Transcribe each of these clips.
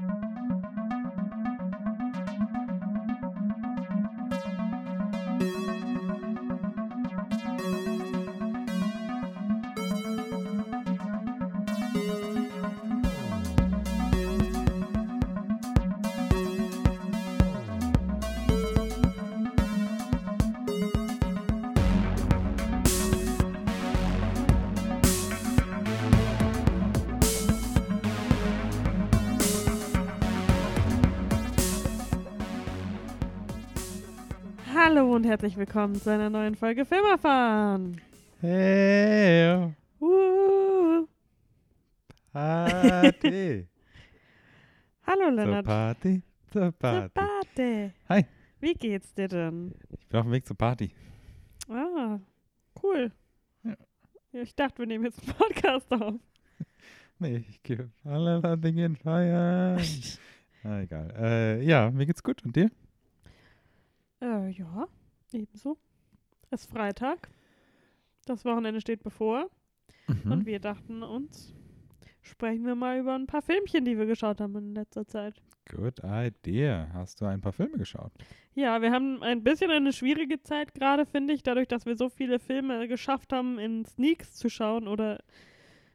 you Hallo und herzlich willkommen zu einer neuen Folge Film erfahren. Hey, Uh. Party. Hallo zur Lennart. Party, zur Zur Party. Party. Hi. Wie geht's dir denn? Ich bin auf dem Weg zur Party. Ah, cool. Ja. Ich dachte, wir nehmen jetzt einen Podcast auf. Nee, ich gehe alle Dinge feiern. ah, egal. Äh, ja, mir geht's gut. Und dir? Äh, ja, ebenso. Es ist Freitag. Das Wochenende steht bevor. Mhm. Und wir dachten uns, sprechen wir mal über ein paar Filmchen, die wir geschaut haben in letzter Zeit. Good idea. Hast du ein paar Filme geschaut? Ja, wir haben ein bisschen eine schwierige Zeit gerade, finde ich, dadurch, dass wir so viele Filme geschafft haben, in Sneaks zu schauen oder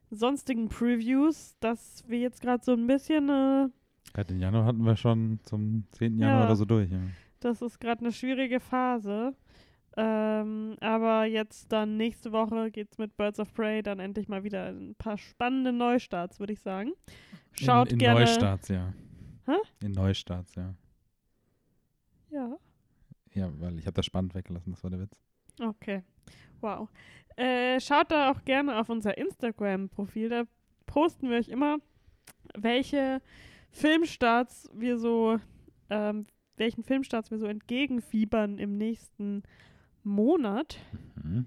sonstigen Previews, dass wir jetzt gerade so ein bisschen, äh, Ja, den Januar hatten wir schon zum 10. Januar Ja. oder so durch. Ja. Das ist gerade eine schwierige Phase. Ähm, aber jetzt dann nächste Woche geht's mit Birds of Prey dann endlich mal wieder ein paar spannende Neustarts, würde ich sagen. Schaut in, in gerne. Neustarts, ja. Hä? In Neustarts, ja. Ja. Ja, weil ich habe das spannend weggelassen, das war der Witz. Okay. Wow. Äh, schaut da auch gerne auf unser Instagram-Profil. Da posten wir euch immer, welche Filmstarts wir so, ähm, welchen Filmstarts wir so entgegenfiebern im nächsten Monat. Mhm.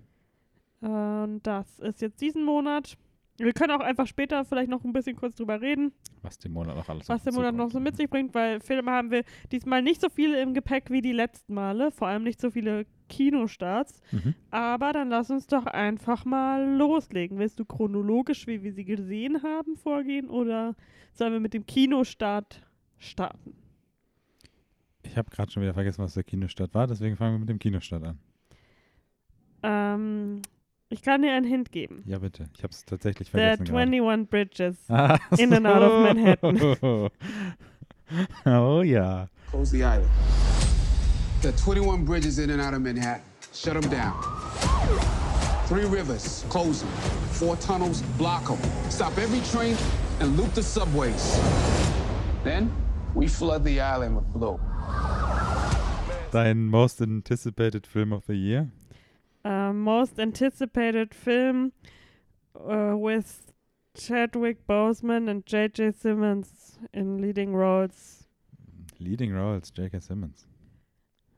Und das ist jetzt diesen Monat. Wir können auch einfach später vielleicht noch ein bisschen kurz drüber reden, Was den Monat noch alles was uns Monat noch so mit sich bringt, weil Filme haben wir diesmal nicht so viele im Gepäck wie die letzten Male, vor allem nicht so viele Kinostarts. Mhm. Aber dann lass uns doch einfach mal loslegen. Willst du chronologisch, wie wir sie gesehen haben, vorgehen oder sollen wir mit dem Kinostart starten? Ich habe gerade schon wieder vergessen, was der Kinostart war, deswegen fangen wir mit dem Kinostart an. Ähm, ich kann dir einen Hint geben. Ja, bitte. Ich habe es tatsächlich The vergessen. gerade. 21 Bridges. Ah, In and out of Manhattan. oh ja. Close the island. There are 21 bridges in and out of Manhattan. Shut them down. Three rivers, close them. Four tunnels, block them. Stop every train and loop the subways. Then we flood the island with blue. Dein most anticipated Film of the Year? Uh, most anticipated film uh, with Chadwick Boseman and J.J. Simmons in leading roles. Leading Roles, J.K. Simmons.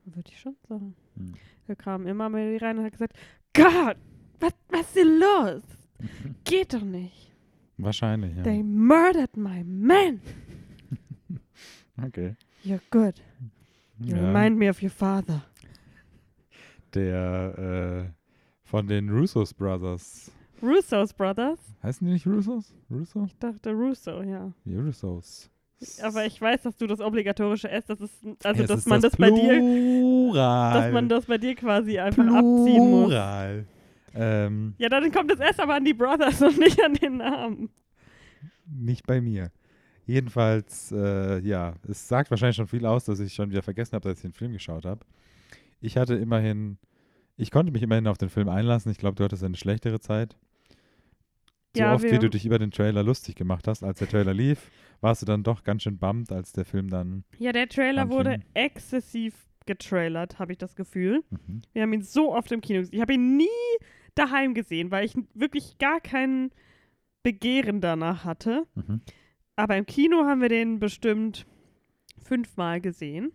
Würde ich schon sagen. Hm. Er kam immer mal rein und hat gesagt, Gott, was, was ist denn los? Geht doch nicht. Wahrscheinlich, ja. They murdered my man. Okay. You're good. You Ja, remind me of your father. der äh, von den Russos Brothers. Russo's Brothers? Heißen die nicht Russos? Russo? Ich dachte Russo, ja. Die Russos. Aber ich weiß, dass du das obligatorische S, das ist, also Es dass ist man das, bei dir, Plural. dass man das bei dir quasi einfach abziehen muss. Plural. Ähm, Ja, dann kommt das S aber an die Brothers und nicht an den Namen. Nicht bei mir. Jedenfalls, äh, ja, es sagt wahrscheinlich schon viel aus, dass ich schon wieder vergessen habe, dass ich den Film geschaut habe. Ich hatte immerhin, ich konnte mich immerhin auf den Film einlassen. Ich glaube, du hattest eine schlechtere Zeit. So Ja, oft, wie du dich über den Trailer lustig gemacht hast, als der Trailer lief, warst du dann doch ganz schön bummed, als der Film dann. Ja, der Trailer Anfing. wurde exzessiv getrailert, habe ich das Gefühl. Mhm. Wir haben ihn so oft im Kino gesehen. Ich habe ihn nie daheim gesehen, weil ich wirklich gar kein Begehren danach hatte. Mhm. Aber im Kino haben wir den bestimmt fünfmal gesehen.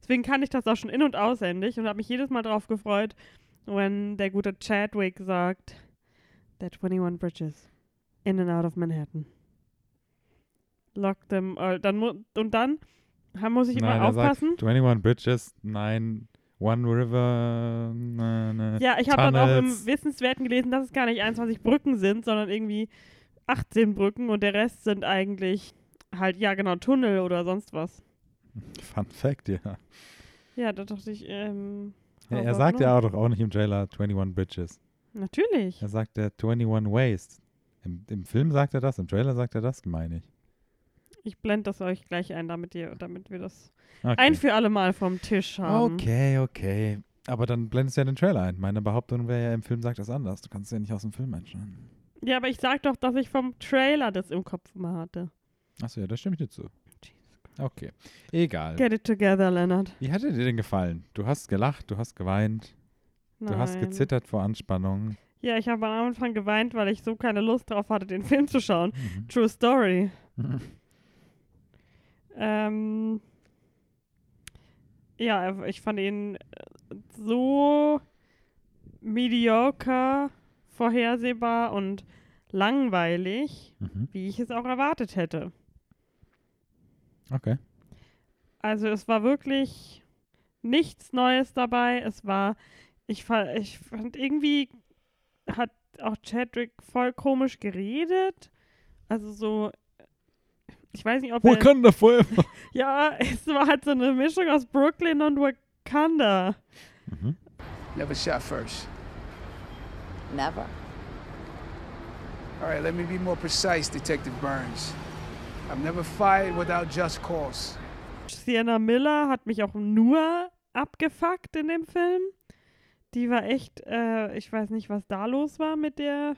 Deswegen kann ich das auch schon in- und auswendig und habe mich jedes Mal darauf gefreut, wenn der gute Chadwick sagt, There are 21 bridges in and out of Manhattan. Lock them all. Dann mu und dann muss ich immer Nein, er sagt aufpassen. 21 Bridges, 9, One River. Na, na, Ja, ich habe dann auch im. Wissenswerten gelesen, dass es gar nicht 21 Brücken sind, sondern irgendwie 18 Brücken und der Rest sind eigentlich halt, ja genau, Tunnel oder sonst was. Fun Fact, ja. Ja, da dachte ich, ähm. ja er sagt ja auch doch auch nicht im Trailer 21 Bridges. Natürlich. Er sagt der 21 Ways. Im, Im Film sagt er das, im Trailer sagt er das, meine ich. Ich blende das euch gleich ein, damit ihr, damit wir das Okay. ein für alle Mal vom Tisch haben. Okay, okay. Aber dann blendest du ja den Trailer ein. Meine Behauptung wäre ja, im Film sagt das anders. Du kannst ja nicht aus dem Film einschneiden. Ja, aber ich sag doch, dass ich vom Trailer das im Kopf mal hatte. Achso, ja, da stimme ich dir zu. Okay. Egal. Get it together, Leonard. Wie hat er dir denn gefallen? Du hast gelacht, du hast geweint, Nein. du hast gezittert vor Anspannung. Ja, ich habe am Anfang geweint, weil ich so keine Lust drauf hatte, den Film zu schauen. Mhm. True Story. Ähm, ja, ich fand ihn äh, so mediocre, vorhersehbar und langweilig, Mhm. wie ich es auch erwartet hätte. Okay. Also es war wirklich nichts Neues dabei. Es war, ich fand, ich fand irgendwie hat auch Chadwick voll komisch geredet. Also so, ich weiß nicht, ob er, Wakanda forever. ja, es war halt so eine Mischung aus Brooklyn und Wakanda. Mhm. Never shot first. Never. All right, let me be more precise, Detective Burns. I've never fired without just cause. Sienna Miller hat mich auch nur abgefuckt in dem Film. Die war echt, äh, ich weiß nicht, was da los war mit der,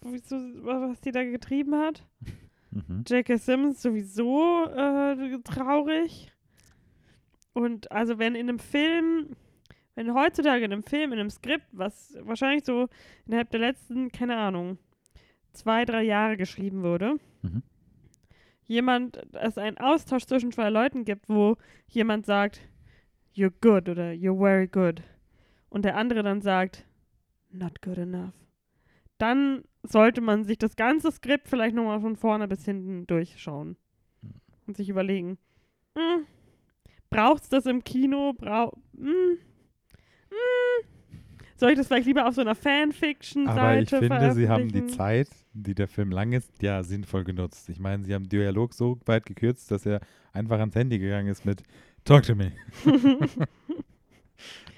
was die da getrieben hat. Mhm. J.K. Simmons sowieso äh, traurig. Und also wenn in einem Film, wenn heutzutage in einem Film, in einem Skript, was wahrscheinlich so innerhalb der letzten, keine Ahnung, zwei, drei Jahre geschrieben wurde, Mhm. jemand, es einen Austausch zwischen zwei Leuten gibt, wo jemand sagt, you're good oder you're very good und der andere dann sagt, not good enough, dann sollte man sich das ganze Skript vielleicht nochmal von vorne bis hinten durchschauen und sich überlegen, hm, braucht's das im Kino? Brau hm, hm, soll ich das vielleicht lieber auf so einer Fanfiction-Seite Aber ich finde, sie haben die? Zeit, die der Film lang ist, ja sinnvoll genutzt. Ich meine, sie haben den Dialog so weit gekürzt, dass er einfach ans Handy gegangen ist mit Talk to me.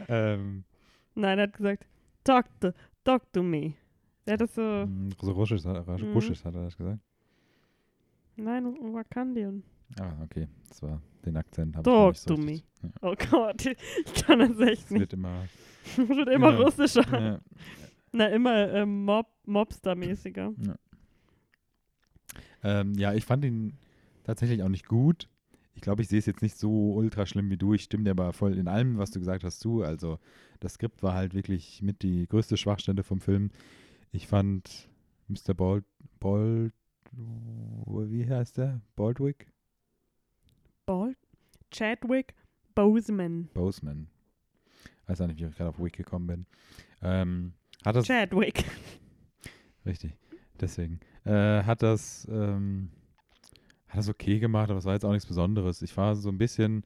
ähm, Nein, er hat gesagt, talk to, talk to me. Er hat das so, mh, so russisch, hat- Mhm. russisch hat er das gesagt. nein, Wakandian. Ah, okay. Das war den Akzent. Talk nicht so to me. Ja, Oh Gott, ich kann das echt es nicht. wird immer. wird immer Ja. russischer. ja. Na, immer ähm, Mob, Mobster-mäßiger. Ähm, ja, ich fand ihn tatsächlich auch nicht gut. Ich glaube, ich sehe es jetzt nicht so ultra schlimm wie du. Ich stimme dir aber voll in allem, was du gesagt hast, zu. Also, das Skript war halt wirklich mit die größte Schwachstelle vom Film. Ich fand Mr. Bald, Bald, wie heißt der? Baldwick? Chadwick Boseman. Boseman. Weiß auch nicht, wie ich gerade auf Wick gekommen bin. Ähm, hat das, Chadwick. Richtig, deswegen. Äh, hat das, ähm, hat das okay gemacht, aber es war jetzt auch nichts Besonderes. Ich war so ein bisschen,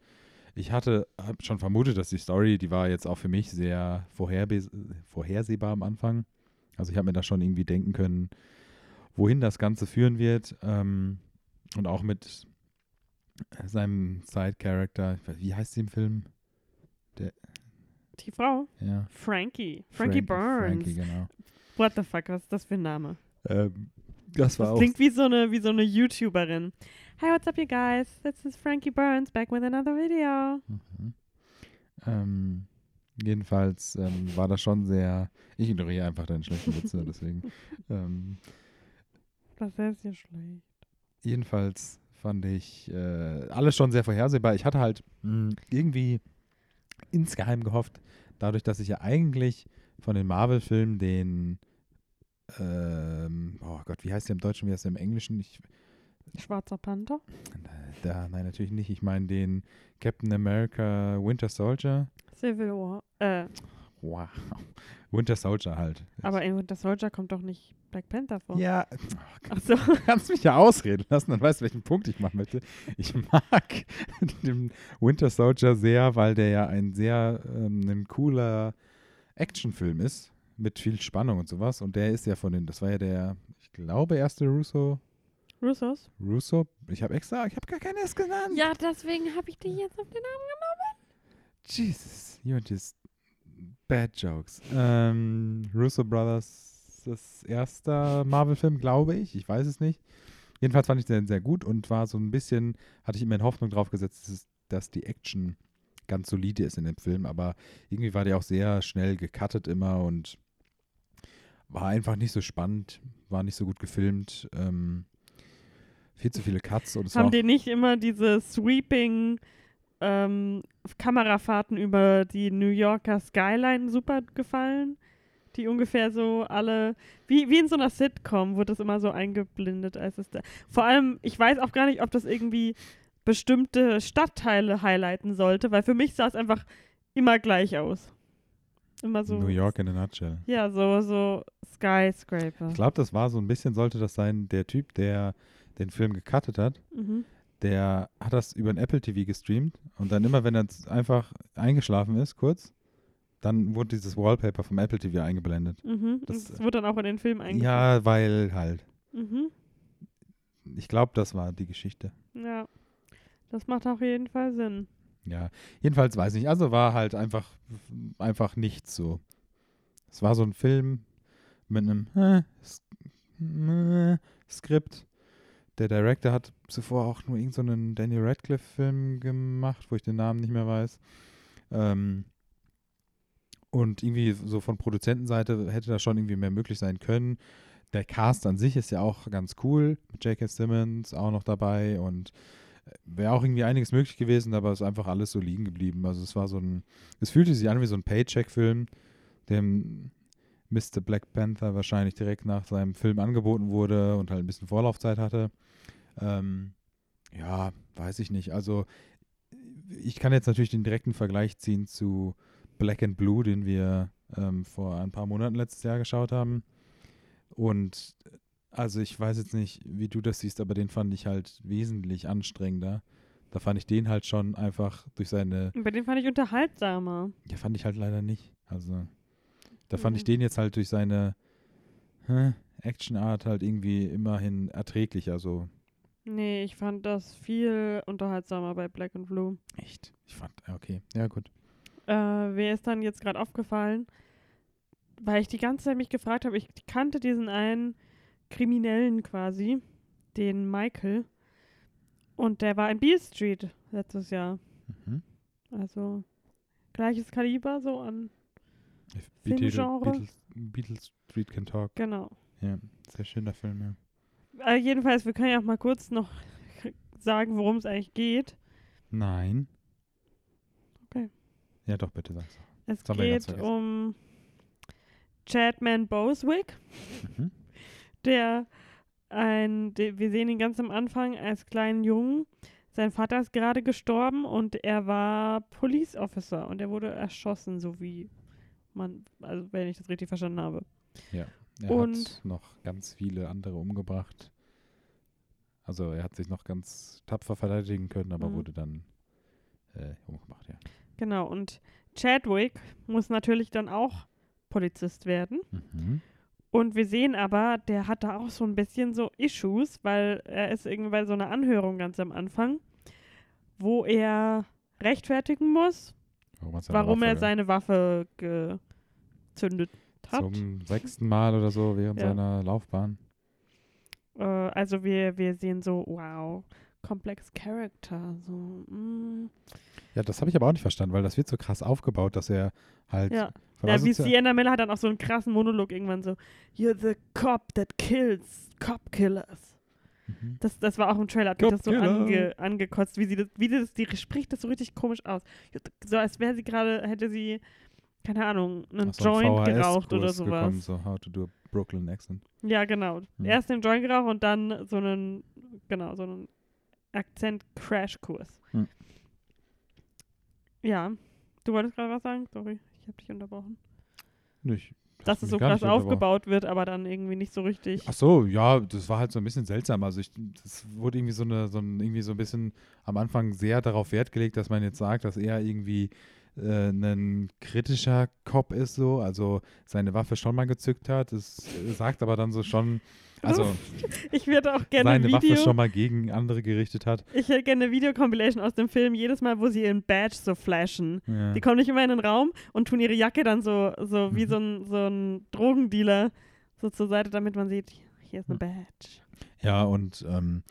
ich hatte, schon vermutet, dass die Story, die war jetzt auch für mich sehr vorherbe vorhersehbar am Anfang. Also ich habe mir da schon irgendwie denken können, wohin das Ganze führen wird. Ähm, und auch mit seinem Side-Character, wie heißt sie im Film? Die Frau? Ja. Frankie. Frankie Frank- Burns. Frankie, genau. What the fuck, was ist das für ein Name? Ähm, das war Das auch klingt wie so eine, wie so eine YouTuberin. Hi, what's up, you guys? This is Frankie Burns back with another video. Mhm. Ähm, jedenfalls ähm, war das schon sehr. Ich ignoriere einfach deine schlechten Witze, deswegen. Ähm, Das ist ja schlecht. jedenfalls fand ich äh, alles schon sehr vorhersehbar. Ich hatte halt mh, irgendwie insgeheim gehofft, dadurch, dass ich ja eigentlich von den Marvel-Filmen den. Ähm, oh Gott, wie heißt der im Deutschen, wie heißt der im Englischen? Ich, Schwarzer Panther? da, nein, natürlich nicht. Ich meine den Captain America Winter Soldier. Civil War. Äh, Wow. Winter Soldier halt. aber in Winter Soldier kommt doch nicht Black Panther vor. Ja, Achso. du kannst mich ja ausreden lassen, dann weißt du, welchen Punkt ich machen möchte. Ich mag den Winter Soldier sehr, weil der ja ein sehr ähm, ein cooler Actionfilm ist, mit viel Spannung und sowas. Und der ist ja von den, das war ja der, ich glaube, erste Russo, Russos? Russo? Ich habe extra, ich habe gar keine S genannt. Ja, deswegen habe ich die jetzt auf den Namen Jesus, you're just bad jokes. Ähm, Russo Brothers, das erste Marvel-Film, glaube ich. Ich weiß es nicht. Jedenfalls fand ich den sehr gut und war so ein bisschen, hatte ich immer in Hoffnung drauf gesetzt, dass, es- dass die Action ganz solide ist in dem Film, aber irgendwie war der auch sehr schnell gecuttet immer und war einfach nicht so spannend, war nicht so gut gefilmt. Ähm, viel zu viele Cuts und es Haben dir nicht immer diese sweeping ähm, Kamerafahrten über die New Yorker Skyline super gefallen? Die ungefähr so alle, wie, wie in so einer Sitcom, wurde das immer so eingeblendet, als es da. Vor allem, ich weiß auch gar nicht, ob das irgendwie bestimmte Stadtteile highlighten sollte, weil für mich sah es einfach immer gleich aus. Immer so. New York in a nutshell. Ja, so, so Skyscraper. Ich glaube, das war so ein bisschen, sollte das sein, der Typ, der den Film gecuttet hat, Mhm. Der hat das über ein Apple TV gestreamt und dann immer, wenn er einfach eingeschlafen ist, kurz, dann wurde dieses Wallpaper vom Apple TV eingeblendet. Mhm. Das- Das, wurde dann auch in den Film eingefügt. Ja, weil halt. Mhm. Ich glaube, das war die Geschichte. Ja. Das macht auf jeden Fall Sinn. Ja, jedenfalls weiß ich. Also war halt einfach, einfach nichts so. Es war so ein Film mit einem äh, äh, Skript. Der Director hat zuvor auch nur irgendeinen Daniel Radcliffe-Film gemacht, wo ich den Namen nicht mehr weiß. Ähm, und irgendwie so von Produzentenseite hätte da schon irgendwie mehr möglich sein können. Der Cast an sich ist ja auch ganz cool, mit J.K. Simmons auch noch dabei und wäre auch irgendwie einiges möglich gewesen, aber es ist einfach alles so liegen geblieben. Also es war so ein, es fühlte sich an wie so ein Paycheck-Film, dem Mr. Black Panther wahrscheinlich direkt nach seinem Film angeboten wurde und halt ein bisschen Vorlaufzeit hatte. Ähm, ja, weiß ich nicht. Also ich kann jetzt natürlich den direkten Vergleich ziehen zu Black and Blue, den wir ähm, vor ein paar Monaten letztes Jahr geschaut haben. Und also ich weiß jetzt nicht, wie du das siehst, aber den fand ich halt wesentlich anstrengender. Da fand ich den halt schon einfach durch seine, bei dem fand ich unterhaltsamer. ja, fand ich halt leider nicht. Also da fand ich Mhm. den jetzt halt durch seine hä, Actionart halt irgendwie immerhin erträglicher. So Nee, ich fand das viel unterhaltsamer bei Black and Blue. echt. Ich fand, ja, okay, ja gut. Äh, wer ist dann jetzt gerade aufgefallen? Weil ich die ganze Zeit mich gefragt habe, ich kannte diesen einen Kriminellen quasi, den Michael. Und der war in Beale Street letztes Jahr. Mhm. Also gleiches Kaliber so an. Filmgenre? Beatles, Beatles Street Can Talk. Genau. Ja, sehr schöner Film, ja. Äh, jedenfalls, wir können ja auch mal kurz noch sagen, worum es eigentlich geht. Nein. Okay. Ja, doch, bitte sag's. Es Das geht um Chadman Boswick, Mhm. der ein, de, wir sehen ihn ganz am Anfang als kleinen Jungen. Sein Vater ist gerade gestorben und er war Police Officer und er wurde erschossen, so wie man, also wenn ich das richtig verstanden habe. Er Und- hat noch ganz viele andere umgebracht. Also er hat sich noch ganz tapfer verteidigen können, aber Mhm. wurde dann äh, umgebracht, ja. Genau, und Chadwick muss natürlich dann auch Polizist werden. Mhm. Und wir sehen aber, der hat da auch so ein bisschen so Issues, weil er ist irgendwie bei so einer Anhörung ganz am Anfang, wo er rechtfertigen muss, Warum, warum Waffe er seine Waffe gezündet hat. Zum sechsten Mal oder so während Ja. seiner Laufbahn. Äh, also wir, wir sehen so, wow, complex character. So, mm. Ja, das habe ich aber auch nicht verstanden, weil das wird so krass aufgebaut, dass er halt Ja. Ja, wie Sienna Miller hat dann auch so einen krassen Monolog irgendwann so, You're the cop that kills cop killers. Mhm. Das, das war auch im Trailer, hat mich das so ange, angekotzt, wie sie das, wie das, die spricht das so richtig komisch aus. So als wäre sie gerade, hätte sie, keine Ahnung, einen Ach, so ein Joint geraucht VHS-Kurs oder sowas. Gekommen, so How to do a Brooklyn Accent. Ja, genau. Hm. Erst den Joint geraucht und dann so einen, genau, so einen Akzent-Crash-Kurs. Hm. Ja, du wolltest gerade was sagen? Sorry, ich habe dich unterbrochen. Nicht, Dass es so krass aufgebaut wird, aber dann irgendwie nicht so richtig. Ach so, ja, das war halt so ein bisschen seltsam. Also ich, das wurde irgendwie so eine, so ein, irgendwie so ein bisschen am Anfang sehr darauf Wert gelegt, dass man jetzt sagt, dass er irgendwie äh, ein kritischer Cop ist, so, also seine Waffe schon mal gezückt hat. Es sagt aber dann so schon, Also Ich würde auch gerne seine ein Waffe Video. schon mal gegen andere gerichtet hat. Ich hätte gerne eine Videocompilation aus dem Film, jedes Mal, wo sie ihren Badge so flashen. Ja. Die kommen nicht immer in den Raum und tun ihre Jacke dann so, so Mhm. wie so ein, so ein Drogendealer so zur Seite, damit man sieht, hier ist eine Badge. Ja, und ähm,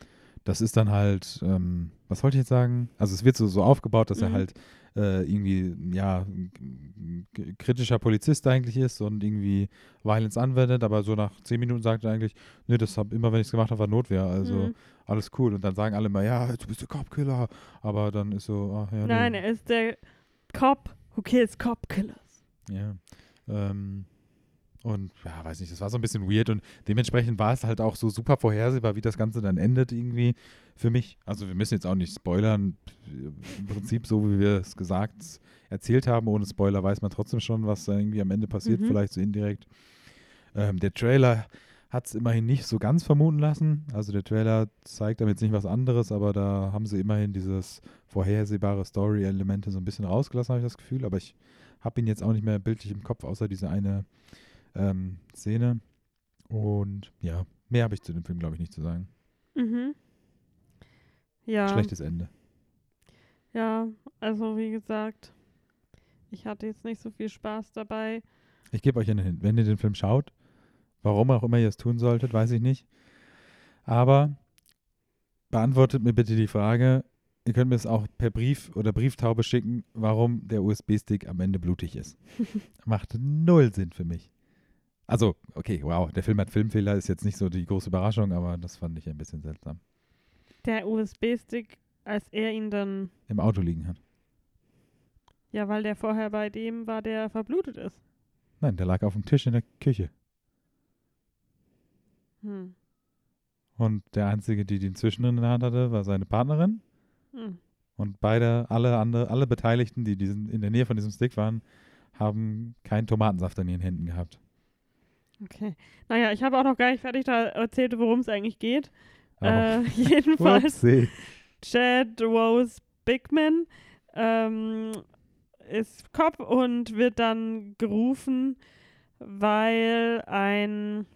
das ist dann halt, ähm, was wollte ich jetzt sagen? Also es wird so, so aufgebaut, dass er Mhm. halt äh, irgendwie, ja, kritischer Polizist eigentlich ist und irgendwie Violence anwendet, aber so nach zehn Minuten sagt er eigentlich, nee, das hab immer, wenn ich es gemacht habe, war Notwehr, also Mhm. alles cool. Und dann sagen alle immer, ja, du bist der Cop-Killer, aber dann ist so, ach ja, Nein, nee. er ist der Cop who kills Cop Killers. Ja. Ähm, und ja, weiß nicht, das war so ein bisschen weird und dementsprechend war es halt auch so super vorhersehbar, wie das Ganze dann endet irgendwie für mich. Also wir müssen jetzt auch nicht spoilern, im Prinzip so, wie wir es gesagt, erzählt haben. Ohne Spoiler weiß man trotzdem schon, was da irgendwie am Ende passiert, Mhm. vielleicht so indirekt. Ähm, der Trailer hat es immerhin nicht so ganz vermuten lassen. Also der Trailer zeigt damit jetzt nicht was anderes, aber da haben sie immerhin dieses vorhersehbare Story-Elemente so ein bisschen rausgelassen, habe ich das Gefühl. Aber ich habe ihn jetzt auch nicht mehr bildlich im Kopf, außer diese eine ähm, Szene. Und ja, mehr habe ich zu dem Film, glaube ich, nicht zu sagen. Mhm. Ja. Schlechtes Ende. Ja, also wie gesagt, ich hatte jetzt nicht so viel Spaß dabei. Ich gebe euch einen Hint. Wenn ihr den Film schaut, warum auch immer ihr es tun solltet, weiß ich nicht. Aber beantwortet mir bitte die Frage, ihr könnt mir es auch per Brief oder Brieftaube schicken, warum der USB-Stick am Ende blutig ist. Macht null Sinn für mich. Also, okay, wow, der Film hat Filmfehler, ist jetzt nicht so die große Überraschung, aber das fand ich ein bisschen seltsam. Der USB-Stick, als er ihn dann, Im Auto liegen hat. ja, weil der vorher bei dem war, der verblutet ist. Nein, der lag auf dem Tisch in der Küche. Hm. Und der Einzige, die den Zwischendrin in der Hand hatte, war seine Partnerin. Hm. Und beide, alle andere, alle Beteiligten, die diesen, in der Nähe von diesem Stick waren, haben keinen Tomatensaft an ihren Händen gehabt. Okay. Naja, ich habe auch noch gar nicht fertig da erzählt, worum es eigentlich geht. Äh, jedenfalls. Chad Rose Bigman ähm, ist Cop und wird dann gerufen, weil ein,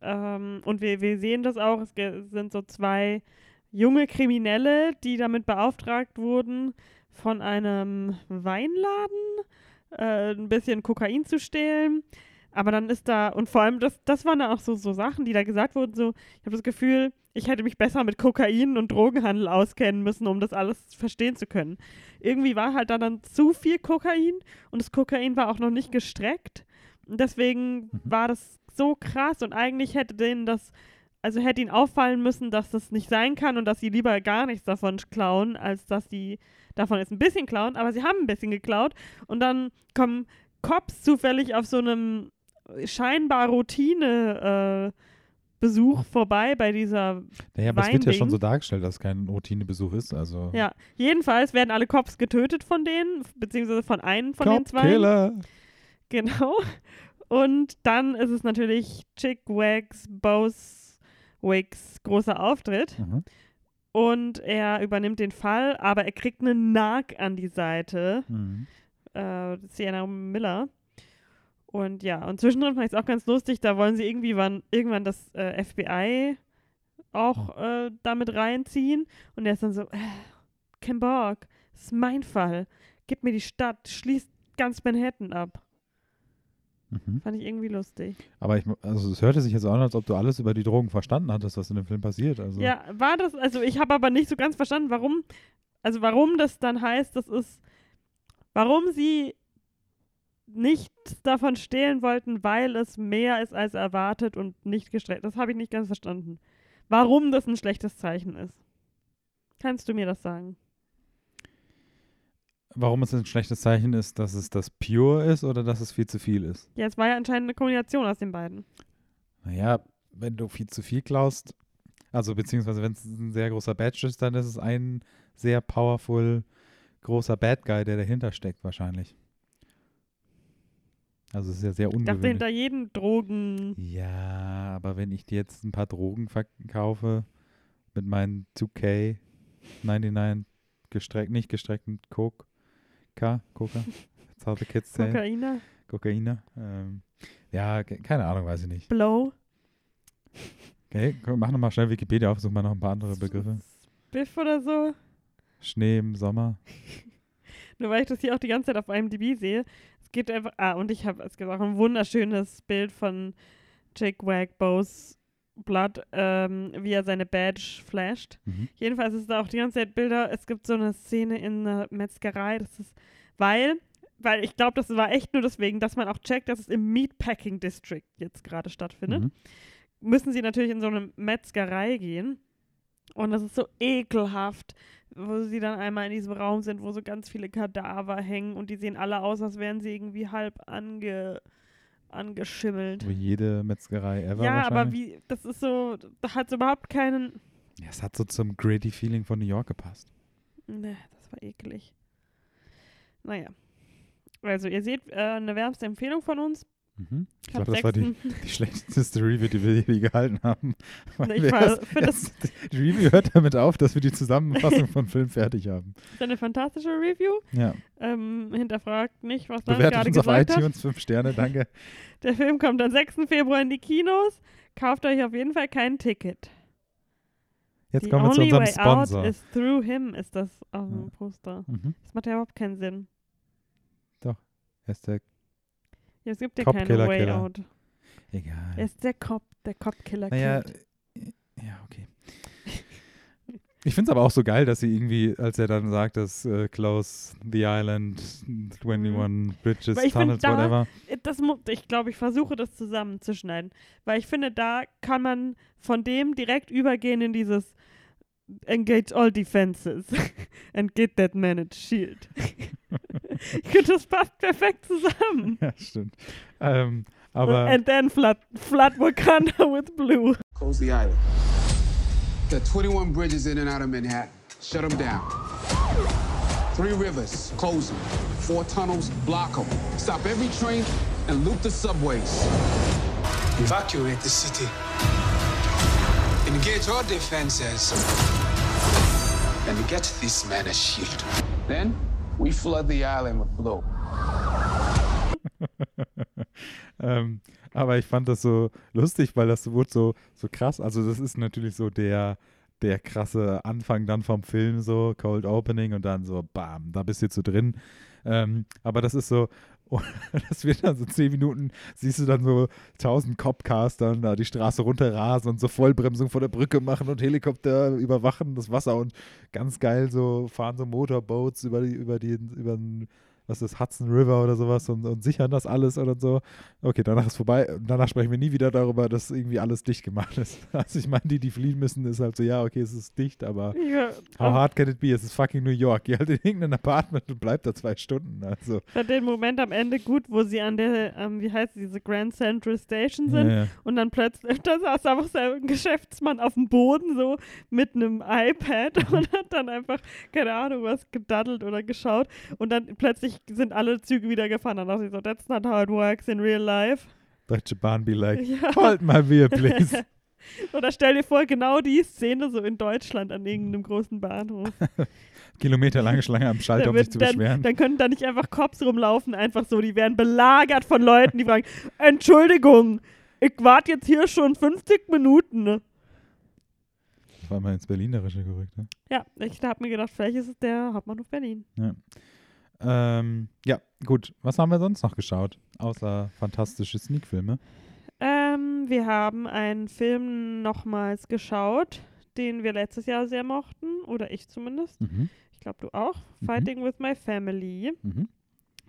ähm, und wir, wir sehen das auch, es sind so zwei junge Kriminelle, die damit beauftragt wurden, von einem Weinladen äh, ein bisschen Kokain zu stehlen. Aber dann ist da, und vor allem, das, das waren dann auch so, so Sachen, die da gesagt wurden, so, ich habe das Gefühl, ich hätte mich besser mit Kokain und Drogenhandel auskennen müssen, um das alles verstehen zu können. Irgendwie war halt da dann zu viel Kokain und das Kokain war auch noch nicht gestreckt. Und deswegen war das so krass und eigentlich hätte denen das, also hätte ihnen auffallen müssen, dass das nicht sein kann und dass sie lieber gar nichts davon klauen, als dass sie davon jetzt ein bisschen klauen. Aber sie haben ein bisschen geklaut und dann kommen Cops zufällig auf so einem scheinbar Routine äh, Besuch vorbei bei dieser Naja, aber es wird ja schon so dargestellt, dass es kein Routinebesuch ist. Also ja, jedenfalls werden alle Cops getötet von denen, beziehungsweise von einem von den zwei. Cop-Killer. Genau. Und dann ist es natürlich Chick Wags, Boswicks großer Auftritt. Mhm. Und er übernimmt den Fall, aber er kriegt einen Nark an die Seite. Mhm. Äh, Sienna Miller. Und ja, und zwischendrin fand ich es auch ganz lustig, da wollen sie irgendwie wann, irgendwann das äh, FBI auch äh, damit reinziehen. Und er ist dann so, äh, kein Bock, das ist mein Fall. Gib mir die Stadt, schließt ganz Manhattan ab. Mhm. Fand ich irgendwie lustig. Aber ich, also es hörte sich jetzt an, als ob du alles über die Drogen verstanden hattest, was in dem Film passiert. Also Ja, war das, also ich habe aber nicht so ganz verstanden, warum, also warum das dann heißt, das ist, warum sie nichts davon stehlen wollten, weil es mehr ist als erwartet und nicht gestreckt. Das habe ich nicht ganz verstanden. Warum das ein schlechtes Zeichen ist. Kannst du mir das sagen? warum es ein schlechtes Zeichen ist, dass es das Pure ist oder dass es viel zu viel ist. Ja, es war ja anscheinend eine Kombination aus den beiden. Naja, wenn du viel zu viel klaust, also beziehungsweise wenn es ein sehr großer Badge ist, dann ist es ein sehr powerful großer Bad Guy, der dahinter steckt wahrscheinlich. Also es ist ja sehr Ich dachte, ungewöhnlich. hinter jedem Drogen. Ja, aber wenn ich dir jetzt ein paar Drogen verkaufe mit meinen 2K 99 gestreckt, nicht gestreckten Coke, K, Coca, that's how the kids say, Kokainer, Kokainer. Ähm, ja, ke- keine Ahnung, weiß ich nicht. Blow. Okay, mach nochmal schnell Wikipedia auf, such mal noch ein paar andere Begriffe. Biff oder so. Schnee im Sommer. Nur weil ich das hier auch die ganze Zeit auf IMDb sehe. Geht einfach. Ah, und ich habe es gesagt, ein wunderschönes Bild von Jake Wagbos Blood, ähm, wie er seine Badge flasht. Mhm. Jedenfalls ist da auch die ganze Zeit Bilder. Es gibt so eine Szene in einer Metzgerei. Das ist, weil, weil ich glaube, das war echt nur deswegen, dass man auch checkt, dass es im Meatpacking District jetzt gerade stattfindet. Mhm. Müssen sie natürlich in so eine Metzgerei gehen. Und das ist so ekelhaft, wo sie dann einmal in diesem Raum sind, wo so ganz viele Kadaver hängen und die sehen alle aus, als wären sie irgendwie halb ange, angeschimmelt. Wie jede Metzgerei ever Ja, aber wie, das ist so, da hat überhaupt keinen, Ja, es hat so zum gritty Feeling von New York gepasst. Ne, das war eklig. Naja. Also, ihr seht, äh, eine wärmste Empfehlung von uns. Mhm. Ich glaube, das war die, 6. die schlechteste Review, die wir je gehalten haben. Weil Ich erst- das- erst- die Review hört damit auf, dass wir die Zusammenfassung von Film fertig haben. ist eine fantastische Review. Ja. Ähm, hinterfragt nicht, was Bewertet gerade uns auf gesagt hat. iTunes, fünf Sterne, danke. Der Film kommt am 6. Februar in die Kinos. Kauft euch auf jeden Fall kein Ticket. Jetzt The kommen wir zu only unserem way Sponsor. out is through him, ist das auf dem Ja. Poster. Mhm. Das macht ja überhaupt keinen Sinn. Er ist der, Ja, es gibt ja Cop keine Killer Way Killer. out. egal. Er ist der Cop, der Cop-Killer. Naja, ja, okay. Ich finde es aber auch so geil, dass sie irgendwie, als er dann sagt, dass äh, Close the Island, 21 Bridges, Mhm. Weil ich find, Tunnels, da- whatever. das ich glaube, ich versuche das zusammenzuschneiden, weil ich finde, da kann man von dem direkt übergehen in dieses Engage all defenses and get that man managed shield. ich finde, das passt perfekt zusammen. Ja, stimmt. Ähm, aber And then flood, flood Wakanda with blue. Close the island. There are 21 bridges in and out of Manhattan. Shut them down. Three rivers, close them. Four tunnels, block them. Stop every train and loop the subways. Evacuate the city. Engage all defenses. And get this man a shield. Then we flood the island with blue. ähm, aber ich fand das so lustig, weil das wurde so, so krass. Also, das ist natürlich so der, der krasse Anfang dann vom Film, so Cold Opening und dann so, bam, da bist du jetzt so drin. Ähm, aber das ist so, das wird dann so zehn Minuten, siehst du dann so tausend Copcars dann da die Straße runterrasen und so Vollbremsung vor der Brücke machen und Helikopter überwachen das Wasser und ganz geil so fahren so Motorboats über die, über die, über den, was ist Hudson River oder sowas und, und sichern das alles oder so. Okay, danach ist vorbei. Danach sprechen wir nie wieder darüber, dass irgendwie alles dicht gemacht ist. Also ich meine, die, die fliehen müssen, ist halt so, ja, okay, es ist dicht, aber Ja, how hard can it be? Es ist fucking New York. Geh halt in irgendein Apartment und bleib da zwei Stunden. Also, Ich fand den Moment am Ende gut, wo sie an der, ähm, wie heißt diese Grand Central Station ja, sind. ja. Und dann plötzlich, da saß einfach so ein Geschäftsmann auf dem Boden so mit einem iPad und hat dann einfach, keine Ahnung, was gedaddelt oder geschaut. Und dann plötzlich sind alle Züge wieder gefahren. Dann dachte ich so, that's not how it works in real life. Deutsche Bahn be like, Ja. hold my beer, please. Oder stell dir vor, genau die Szene so in Deutschland an irgendeinem großen Bahnhof. Kilometerlange Schlange am Schalter, um sich zu dann, beschweren. dann können da nicht einfach Cops rumlaufen, einfach so. Die werden belagert von Leuten, die fragen, Entschuldigung, ich warte jetzt hier schon 50 Minuten. ne?" Das war mal ins Berlinerische gerückt, ne? Ja, ich habe mir gedacht, vielleicht ist es der Hauptbahnhof Berlin. Ähm, ja, gut. Was haben wir sonst noch geschaut? Außer fantastische Sneak-Filme. Ähm, wir haben einen Film nochmals geschaut, den wir letztes Jahr sehr mochten, oder ich zumindest. Mhm. Ich glaube, du auch. Mhm. Fighting with My Family. Mhm.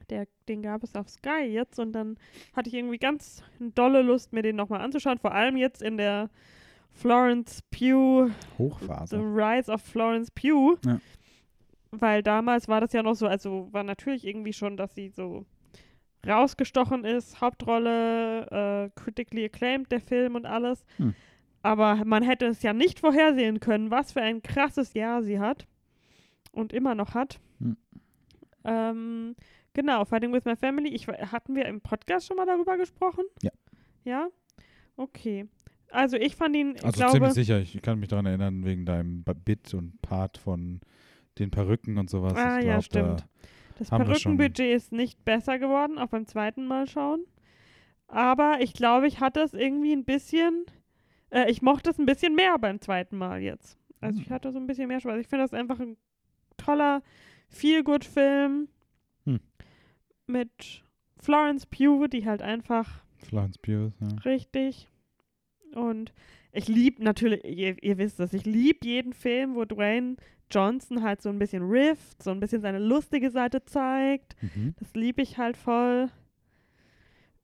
Der, den gab es auf Sky jetzt und dann hatte ich irgendwie ganz dolle Lust, mir den nochmal anzuschauen. Vor allem jetzt in der Florence Pugh, The Hochphase. Rise of Florence Pugh. Ja. Weil damals war das ja noch so, also war natürlich irgendwie schon, dass sie so rausgestochen ist, Hauptrolle, äh, critically acclaimed, der Film und alles. Hm. Aber man hätte es ja nicht vorhersehen können, was für ein krasses Jahr sie hat und immer noch hat. Hm. Ähm, genau, Fighting with My Family. Ich, hatten wir im Podcast schon mal darüber gesprochen? Ja. Ja? Okay. Also ich fand ihn, ich Also glaube, ziemlich sicher. Ich kann mich daran erinnern, wegen deinem Bit und Part von den Perücken und sowas. Ah, ich ja, glaub, stimmt. Da, Das Perückenbudget ist nicht besser geworden, auch beim zweiten Mal schauen. Aber ich glaube, ich hatte es irgendwie ein bisschen Äh, ich mochte es ein bisschen mehr beim zweiten Mal jetzt. Also Hm. ich hatte so ein bisschen mehr Spaß. Ich finde das einfach ein toller Feel-Good-Film Hm. mit Florence Pugh, die halt einfach Florence Pugh, ja. richtig und ich liebe natürlich, ihr, ihr wisst das, ich liebe jeden Film, wo Dwayne Johnson halt so ein bisschen rifft, so ein bisschen seine lustige Seite zeigt. Mhm. Das liebe ich halt voll.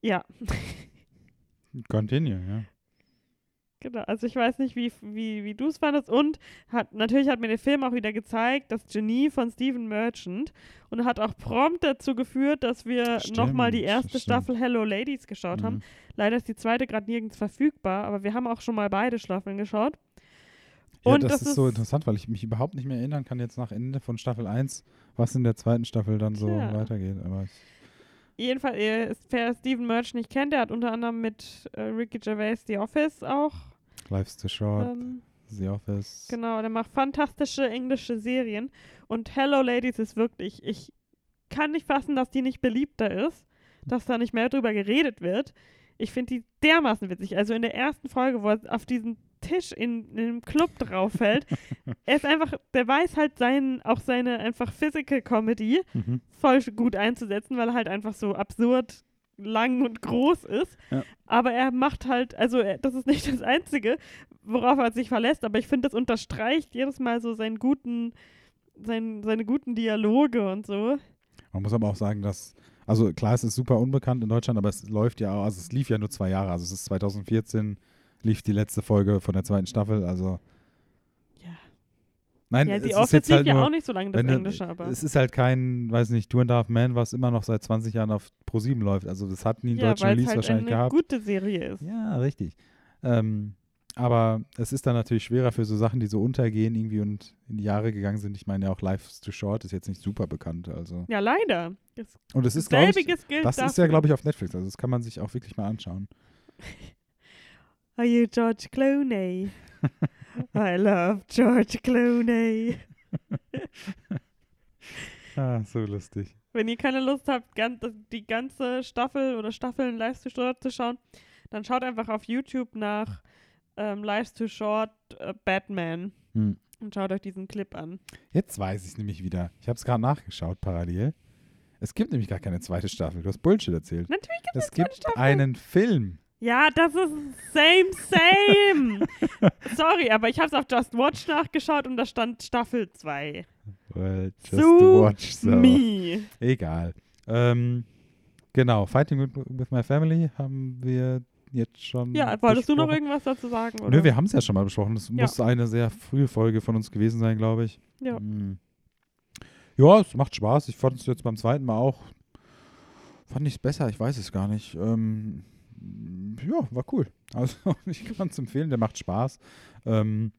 Ja, Continue, ja. Genau, also ich weiß nicht, wie, wie, wie du es fandest. Und hat, natürlich hat mir der Film auch wieder gezeigt, das Genie von Stephen Merchant und hat auch prompt dazu geführt, dass wir nochmal die erste stimmt. Staffel Hello Ladies geschaut haben. Mhm. Leider ist die zweite gerade nirgends verfügbar, aber wir haben auch schon mal beide Staffeln geschaut. Ja, Und das, das ist so ist- interessant, weil ich mich überhaupt nicht mehr erinnern kann jetzt nach Ende von Staffel 1, was in der zweiten Staffel dann so Tja. weitergeht. Aber Jedenfalls, wer Stephen Merchant nicht kennt, der hat unter anderem mit äh, Ricky Gervais The Office auch. Life's Too Short, Ähm, The Office. Genau, der macht fantastische englische Serien. Und Hello Ladies ist wirklich, ich kann nicht fassen, dass die nicht beliebter ist, dass da nicht mehr drüber geredet wird. Ich finde die dermaßen witzig. Also in der ersten Folge, wo er auf diesen Tisch in, in einem Club drauf fällt, er ist einfach, der weiß halt seinen, auch seine einfach Physical Comedy Mhm. voll gut einzusetzen, weil er halt einfach so absurd lang und groß ist. Ja. Aber er macht halt, also er, das ist nicht das Einzige, worauf er sich verlässt, aber ich finde, das unterstreicht jedes Mal so seinen guten, sein, seine guten Dialoge und so. Man muss aber auch sagen, dass, also klar, es ist super unbekannt in Deutschland, aber es läuft ja auch, also es lief ja nur zwei Jahre. Also es ist 2014, lief die letzte Folge von der zweiten Staffel. Also Ja, nein, ja es die ist Office jetzt halt ja nur, auch nicht so lange, das Englische, aber. es ist halt kein, weiß nicht, Two and a Half Man, was immer noch seit 20 Jahren auf Pro7 läuft. Also das hat nie einen ja, deutschen es Release halt wahrscheinlich eine gehabt. gute Serie ist. Ja, richtig. Ähm, aber es ist dann natürlich schwerer für so Sachen, die so untergehen irgendwie und in die Jahre gegangen sind. Ich meine ja auch Life's Too Short ist jetzt nicht super bekannt. Also. Ja, leider. Das Und es ist, glaube ich, das ist dafür. ja, glaube ich, auf Netflix. Also das kann man sich auch wirklich mal anschauen. Are you George Clooney? I love George Clooney. Ah, so lustig. Wenn ihr keine Lust habt, die ganze Staffel oder Staffeln Lives to Short zu schauen, dann schaut einfach auf YouTube nach ähm, Lives to Short äh, Batman Hm. und schaut euch diesen Clip an. Jetzt weiß ich es nämlich wieder. Ich habe es gerade nachgeschaut parallel. Es gibt nämlich gar keine zweite Staffel. Du hast Bullshit erzählt. Natürlich gibt Es es eine gibt Staffel. einen Film. Ja, das ist same, same. Sorry, aber ich habe es auf Just Watch nachgeschaut und da stand Staffel 2. Well, just Sue watch so. Me. Egal. Ähm, genau, Fighting with, with My Family haben wir jetzt schon. Ja, wolltest du noch besprochen. irgendwas dazu sagen? Oder? Nö, wir haben es ja schon mal besprochen. Das Ja. muss eine sehr frühe Folge von uns gewesen sein, glaube ich. Ja. Hm. Ja, es macht Spaß. Ich fand es jetzt beim zweiten Mal auch. Fand ich es besser, ich weiß es gar nicht. Ähm, ja, war cool. Also ich kann es empfehlen, der macht Spaß. Ähm,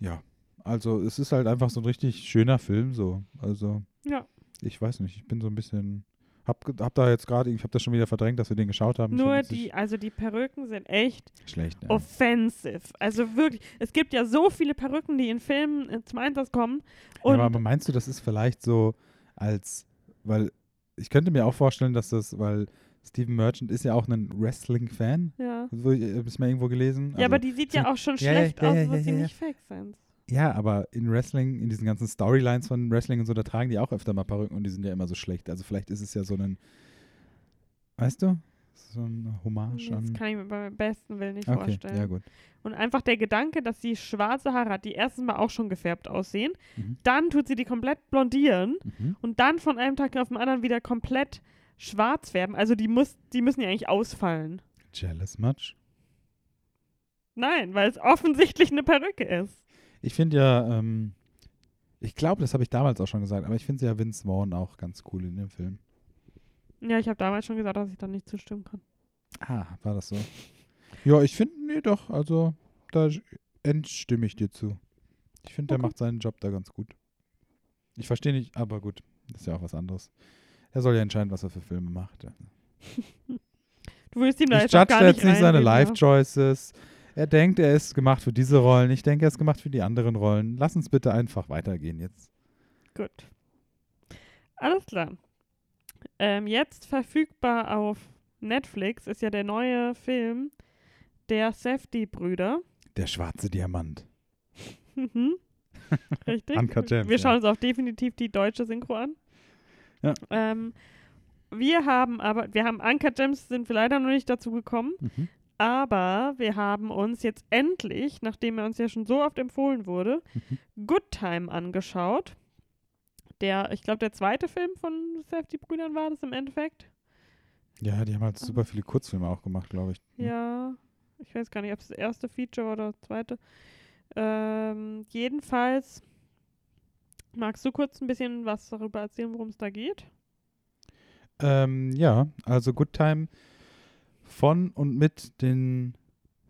ja, also es ist halt einfach so ein richtig schöner Film so. Also Ja. ich weiß nicht, ich bin so ein bisschen hab, hab da jetzt gerade, ich habe das schon wieder verdrängt, dass wir den geschaut haben. Nur es die, also die Perücken sind echt schlecht. Ja. offensive. Also wirklich, es gibt ja so viele Perücken, die in Filmen äh, zum Einsatz kommen. Ja, aber meinst du, das ist vielleicht so als, weil ich könnte mir auch vorstellen, dass das, weil Steven Merchant ist ja auch ein Wrestling-Fan, ja. so, ich es mal irgendwo gelesen. ja, Also, aber die sieht ja auch schon ja, schlecht ja, aus, ja, ja, sie ja. nicht fake sind. ja, aber in Wrestling, in diesen ganzen Storylines von Wrestling und so, da tragen die auch öfter mal Perücken und die sind ja immer so schlecht. Also vielleicht ist es ja so ein, weißt du, so ein Hommage Das an. kann ich mir beim besten Willen nicht Okay, vorstellen. ja gut. Und einfach der Gedanke, dass sie schwarze Haare hat, die erstens mal auch schon gefärbt aussehen, Mhm. dann tut sie die komplett blondieren Mhm. und dann von einem Tag auf den anderen wieder komplett schwarz färben. Also die, muss, die müssen ja eigentlich ausfallen. Jealous much? Nein, weil es offensichtlich eine Perücke ist. Ich finde ja, ähm, ich glaube, das habe ich damals auch schon gesagt, aber ich finde ja Vince Vaughn auch ganz cool in dem Film. Ja, ich habe damals schon gesagt, dass ich da nicht zustimmen kann. Ah, war das so? Ja, ich finde, nee, doch, also da entstimme ich dir zu. Ich finde, der Okay. macht seinen Job da ganz gut. Ich verstehe nicht, aber gut, das ist ja auch was anderes. Er soll ja entscheiden, was er für Filme macht. Du willst ihm da Ich jetzt gar nicht jetzt nicht seine. Life-Choices. Er denkt, er ist gemacht für diese Rollen. Ich denke, er ist gemacht für die anderen Rollen. Lass uns bitte einfach weitergehen jetzt. Gut. Alles klar. Ähm, jetzt verfügbar auf Netflix ist ja der neue Film der Safety-Brüder. Der schwarze Diamant. Mhm. Richtig. Wir schauen uns auch definitiv die deutsche Synchro an. Ja. Ähm, wir haben aber, wir haben Uncut Gems, sind wir leider noch nicht dazu gekommen, Mhm. aber wir haben uns jetzt endlich, nachdem er uns ja schon so oft empfohlen wurde, Mhm. Good Time angeschaut. Der, ich glaube, der zweite Film von Safety-Brüdern war das im Endeffekt. Ja, die haben halt super viele Kurzfilme auch gemacht, glaube ich. Ja, ich weiß gar nicht, ob es das erste Feature war oder das zweite. Ähm, jedenfalls, magst du kurz ein bisschen was darüber erzählen, worum es da geht? Ähm, ja, also Good Time von und mit den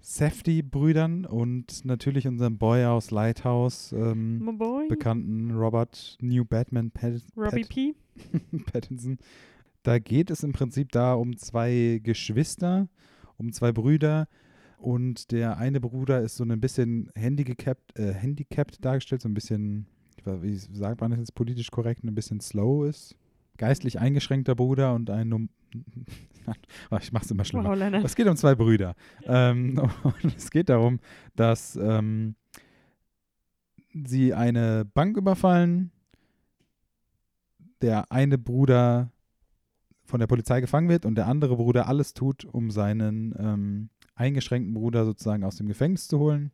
Safety-Brüdern und natürlich unserem Boy aus Lighthouse, ähm, boy, bekannten Robert New Batman Pat Robbie Pat P. Pattinson. Da geht es im Prinzip da um zwei Geschwister, um zwei Brüder und der eine Bruder ist so ein bisschen handicapped, äh, handicapped dargestellt, so ein bisschen, wie sagt man das jetzt politisch korrekt, ein bisschen slow ist. Geistlich eingeschränkter Bruder und ein, um, Oh, ich mach's immer schlimmer. Leonard. Es geht um zwei Brüder. Ähm, und es geht darum, dass ähm, sie eine Bank überfallen. Der eine Bruder von der Polizei gefangen wird und der andere Bruder alles tut, um seinen ähm, eingeschränkten Bruder sozusagen aus dem Gefängnis zu holen.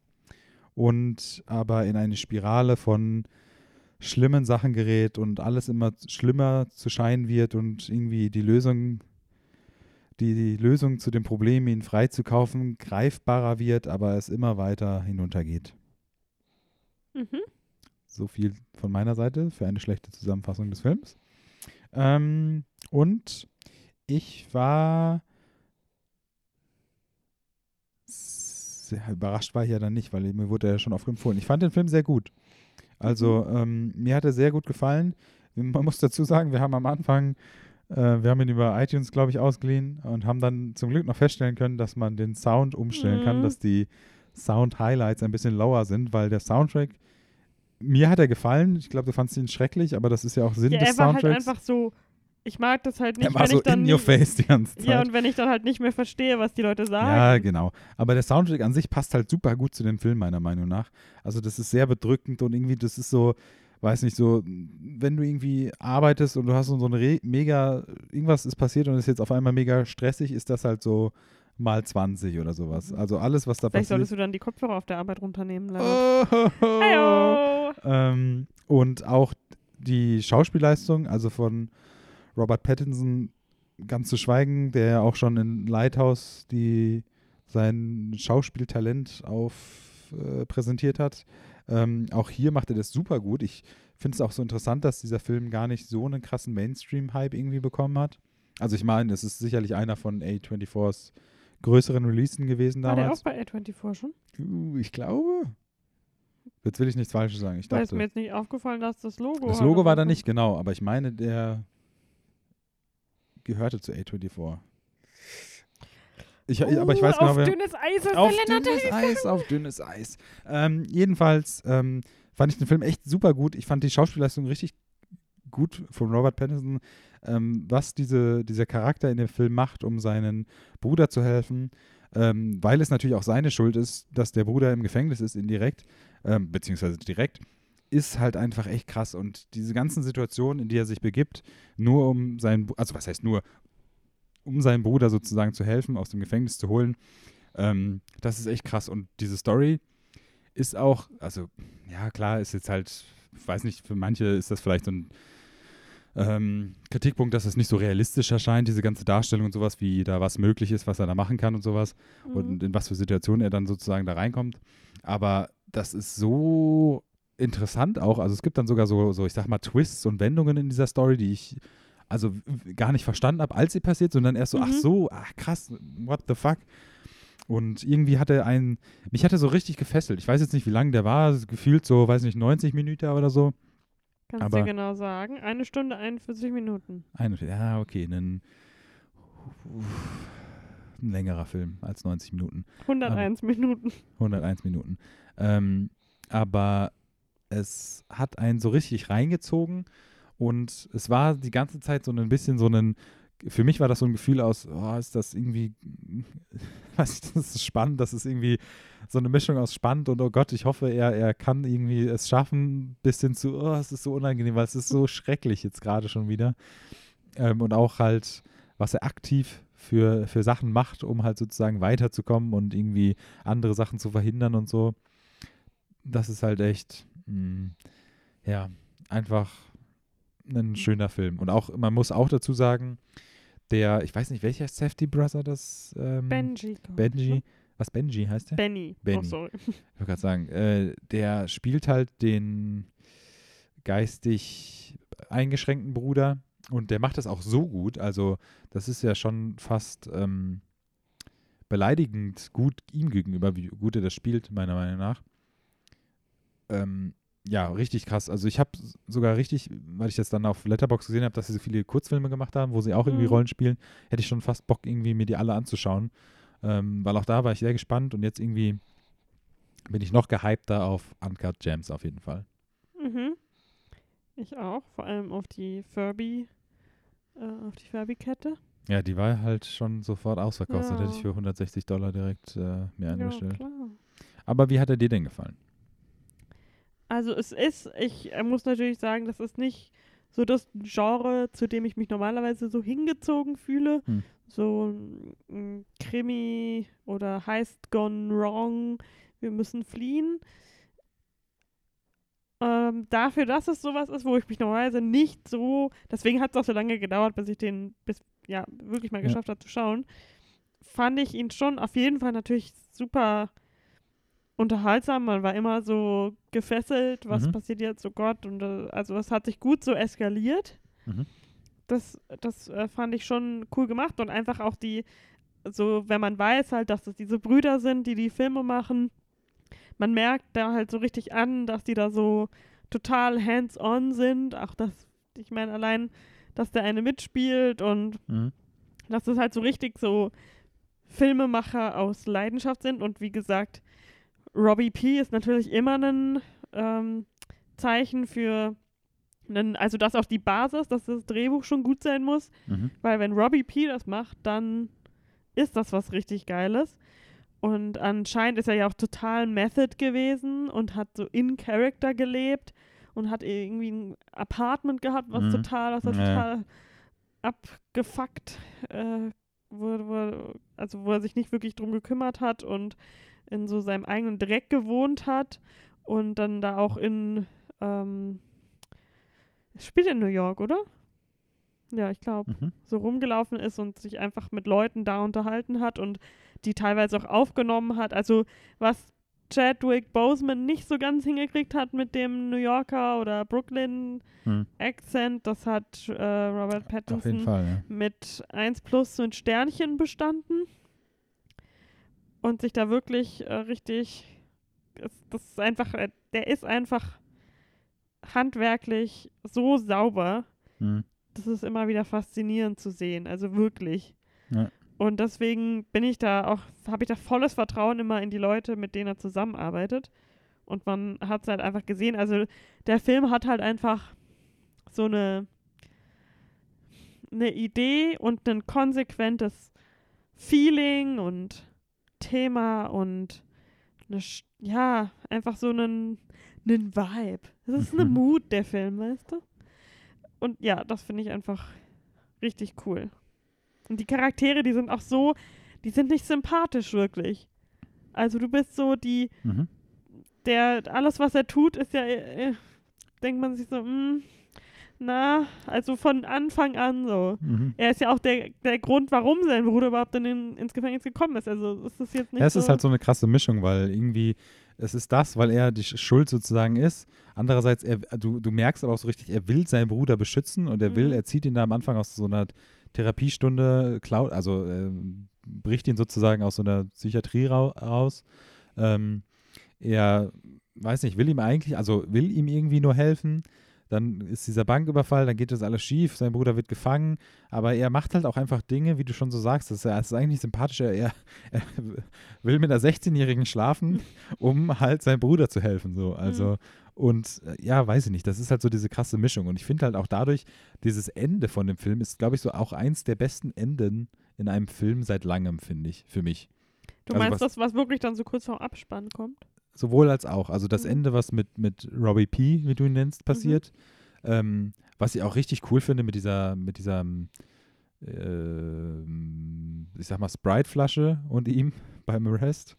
Und aber in eine Spirale von schlimmen Sachen gerät und alles immer schlimmer zu scheinen wird und irgendwie die Lösung die, die Lösung zu dem Problem, ihn freizukaufen, greifbarer wird, aber es immer weiter hinuntergeht. Mhm. So viel von meiner Seite für eine schlechte Zusammenfassung des Films. Ähm, und ich war sehr überrascht war ich ja dann nicht, weil mir wurde er ja schon oft empfohlen. Ich fand den Film sehr gut. Also ähm, mir hat er sehr gut gefallen. Man muss dazu sagen, wir haben am Anfang, äh, wir haben ihn über iTunes, glaube ich, ausgeliehen und haben dann zum Glück noch feststellen können, dass man den Sound umstellen kann, Mhm. dass die Sound-Highlights ein bisschen lower sind, weil der Soundtrack, mir hat er gefallen. Ich glaube, du fandst ihn schrecklich, aber das ist ja auch Sinn Ja, des er war halt Soundtracks. einfach so, ich mag das halt nicht, er war wenn so ich dann in your face die ganze Zeit. Ja, und wenn ich dann halt nicht mehr verstehe, was die Leute sagen. Ja, genau. Aber der Soundtrack an sich passt halt super gut zu dem Film, meiner Meinung nach. Also, das ist sehr bedrückend und irgendwie, das ist so, weiß nicht, so, wenn du irgendwie arbeitest und du hast so eine Re mega, irgendwas ist passiert und ist jetzt auf einmal mega stressig, ist das halt so mal 20 oder sowas. Also, alles, was da Vielleicht passiert. solltest du dann die Kopfhörer auf der Arbeit runternehmen. Oh, Heyo. ähm, und auch die Schauspielleistung, also von Robert Pattinson, ganz zu schweigen, der ja auch schon in Lighthouse die, sein Schauspieltalent auf äh, präsentiert hat. Ähm, auch hier macht er das super gut. Ich finde es auch so interessant, dass dieser Film gar nicht so einen krassen Mainstream-Hype irgendwie bekommen hat. Also ich meine, es ist sicherlich einer von A24s größeren Releasen gewesen War der damals. auch bei A24 schon? Uh, ich glaube. Jetzt will ich nichts Falsches sagen. Ich Weil ist dachte. mir jetzt nicht aufgefallen, dass das Logo Das Logo war da nicht, genau, aber ich meine, der gehörte zu A24. Ich, aber ich weiß Uh, genau, auf wer. dünnes Eis ist Auf dünnes Eis, auf dünnes Eis. Ähm, jedenfalls ähm, fand ich den Film echt super gut. Ich fand die Schauspielleistung richtig gut von Robert Pattinson, ähm, was diese, dieser Charakter in dem Film macht, um seinen Bruder zu helfen, ähm, weil es natürlich auch seine Schuld ist, dass der Bruder im Gefängnis ist, indirekt, ähm, beziehungsweise direkt, ist halt einfach echt krass. Und diese ganzen Situationen, in die er sich begibt, nur um seinen, also was heißt nur, um seinem Bruder sozusagen zu helfen, aus dem Gefängnis zu holen, ähm, das ist echt krass. Und diese Story ist auch, also ja klar, ist jetzt halt, ich weiß nicht, für manche ist das vielleicht so ein ähm, Kritikpunkt, dass es nicht so realistisch erscheint, diese ganze Darstellung und sowas, wie da was möglich ist, was er da machen kann und sowas Mhm. und in was für Situationen er dann sozusagen da reinkommt. Aber das ist so interessant auch. Also es gibt dann sogar so, so ich sag mal, Twists und Wendungen in dieser Story, die ich also gar nicht verstanden habe, als sie passiert, sondern erst so, ach Mhm. so, ach krass, what the fuck. Und irgendwie hatte ein, mich hatte so richtig gefesselt. Ich weiß jetzt nicht, wie lang der war, gefühlt so, weiß nicht, 90 Minuten oder so. Kannst aber- du genau sagen. Eine Stunde 41 Minuten. Ein, ja, okay, ein, ein längerer Film als 90 Minuten. 101 Minuten. 101 Minuten. Ähm, aber es hat einen so richtig reingezogen und es war die ganze Zeit so ein bisschen so ein für mich war das so ein Gefühl aus, oh, ist das irgendwie, weiß ich, das ist spannend, das ist irgendwie so eine Mischung aus spannend und oh Gott, ich hoffe, er, er kann irgendwie es schaffen, bis hin zu, oh, es ist so unangenehm, weil es ist so schrecklich jetzt gerade schon wieder. Ähm, und auch halt, was er aktiv für, für Sachen macht, um halt sozusagen weiterzukommen und irgendwie andere Sachen zu verhindern und so. Das ist halt echt, mh, ja, einfach ein schöner Film. Und auch, man muss auch dazu sagen, der, ich weiß nicht, welcher Safety Brother das? Ähm, Benji. ich, Benji. ne? Was Benji heißt der? Benny. Benny. Oh, sorry. Ich wollte gerade sagen, äh, der spielt halt den geistig eingeschränkten Bruder und der macht das auch so gut. Also, das ist ja schon fast ähm, beleidigend gut ihm gegenüber, wie gut er das spielt, meiner Meinung nach. Ähm, ja, richtig krass. Also, ich habe sogar richtig, weil ich das dann auf Letterbox gesehen habe, dass sie so viele Kurzfilme gemacht haben, wo sie auch irgendwie Mhm. Rollen spielen, hätte ich schon fast Bock, irgendwie mir die alle anzuschauen. Ähm, weil auch da war ich sehr gespannt und jetzt irgendwie bin ich noch gehypter auf Uncut Gems auf jeden Fall. Mhm. Ich auch. Vor allem auf die Furby, äh, auf die Furby-Kette. Ja, die war halt schon sofort ausverkauft. Das hätte ich Ja. für 160 Dollar direkt äh, mir Ja, eingestellt. klar. Aber wie hat er dir denn gefallen? Also es ist, ich äh, muss natürlich sagen, das ist nicht so das Genre, zu dem ich mich normalerweise so hingezogen fühle. Hm. So ein, ein Krimi oder heißt Gone Wrong, wir müssen fliehen. Ähm, dafür, dass es sowas ist, wo ich mich normalerweise nicht so, deswegen hat es auch so lange gedauert, bis ich den bis ja wirklich mal Ja. geschafft habe zu schauen, fand ich ihn schon auf jeden Fall natürlich super unterhaltsam. Man war immer so gefesselt, was Mhm. passiert jetzt, oh Gott. Und äh, also es hat sich gut so eskaliert. Mhm. Das, das äh, fand ich schon cool gemacht und einfach auch die, so wenn man weiß halt, dass es diese Brüder sind, die die Filme machen, man merkt da halt so richtig an, dass die da so total hands-on sind. Auch das, ich meine allein, dass der eine mitspielt und Mhm. dass das halt so richtig so Filmemacher aus Leidenschaft sind. Und wie gesagt, Robbie P. ist natürlich immer ein ähm, Zeichen für, einen, also dass auch die Basis, dass das Drehbuch schon gut sein muss. Mhm. Weil wenn Robbie P. das macht, dann ist das was richtig Geiles. Und anscheinend ist er ja auch total Method gewesen und hat so in Character gelebt und hat irgendwie ein Apartment gehabt, was Mhm. total, was er Ja. total abgefuckt, äh, wo, wo, also wo er sich nicht wirklich drum gekümmert hat und in so seinem eigenen Dreck gewohnt hat und dann da auch in, ähm, spielt in New York, oder? Ja, ich glaube Mhm. so rumgelaufen ist und sich einfach mit Leuten da unterhalten hat und die teilweise auch aufgenommen hat. Also was Chadwick Boseman nicht so ganz hingekriegt hat mit dem New Yorker oder Brooklyn Mhm. Akzent, das hat äh, Robert Pattinson Fall, ja. mit 1 plus mit Sternchen bestanden und sich da wirklich äh, richtig, das, das ist einfach, äh, der ist einfach handwerklich so sauber, Mhm. das ist immer wieder faszinierend zu sehen, also wirklich. Ja. Und deswegen bin ich da auch, habe ich da volles Vertrauen immer in die Leute, mit denen er zusammenarbeitet. Und man hat es halt einfach gesehen. Also der Film hat halt einfach so eine, eine Idee und ein konsequentes Feeling und Thema und eine, ja, einfach so einen, einen Vibe. Das ist eine Mhm. Mut, der Film, weißt du? Und ja, das finde ich einfach richtig cool. Und die Charaktere, die sind auch so, die sind nicht sympathisch wirklich. Also du bist so die, Mhm. der, alles was er tut, ist ja, äh, denkt man sich so, mm, na, also von Anfang an so. Mhm. Er ist ja auch der, der Grund, warum sein Bruder überhaupt in den, ins Gefängnis gekommen ist. Also ist das jetzt nicht Ja, es so. ist halt so eine krasse Mischung, weil irgendwie, es ist das, weil er die Sch- Schuld sozusagen ist. Andererseits, er, du, du merkst aber auch so richtig, er will seinen Bruder beschützen und er will, Mhm. er zieht ihn da am Anfang aus so einer Therapiestunde, klaut, also ähm, bricht ihn sozusagen aus so einer Psychiatrie rau raus. Ähm, er, weiß nicht, will ihm eigentlich, also will ihm irgendwie nur helfen. Dann ist dieser Banküberfall, dann geht das alles schief, sein Bruder wird gefangen, aber er macht halt auch einfach Dinge, wie du schon so sagst, das ist, das ist eigentlich sympathisch, er, er, er will mit einer 16-Jährigen schlafen, um halt seinem Bruder zu helfen, so, also, Und äh, ja, weiß ich nicht, das ist halt so diese krasse Mischung. Und ich finde halt auch dadurch, dieses Ende von dem Film ist, glaube ich, so auch eins der besten Enden in einem Film seit langem, finde ich, für mich. Du Also meinst was- das, was wirklich dann so kurz vor Abspann kommt? Sowohl als auch. Also das Mhm. Ende, was mit, mit Robbie P., wie du ihn nennst, passiert. Ähm, was ich auch richtig cool finde mit dieser, mit dieser, ähm, ich sag mal, Sprite-Flasche und ihm beim Arrest.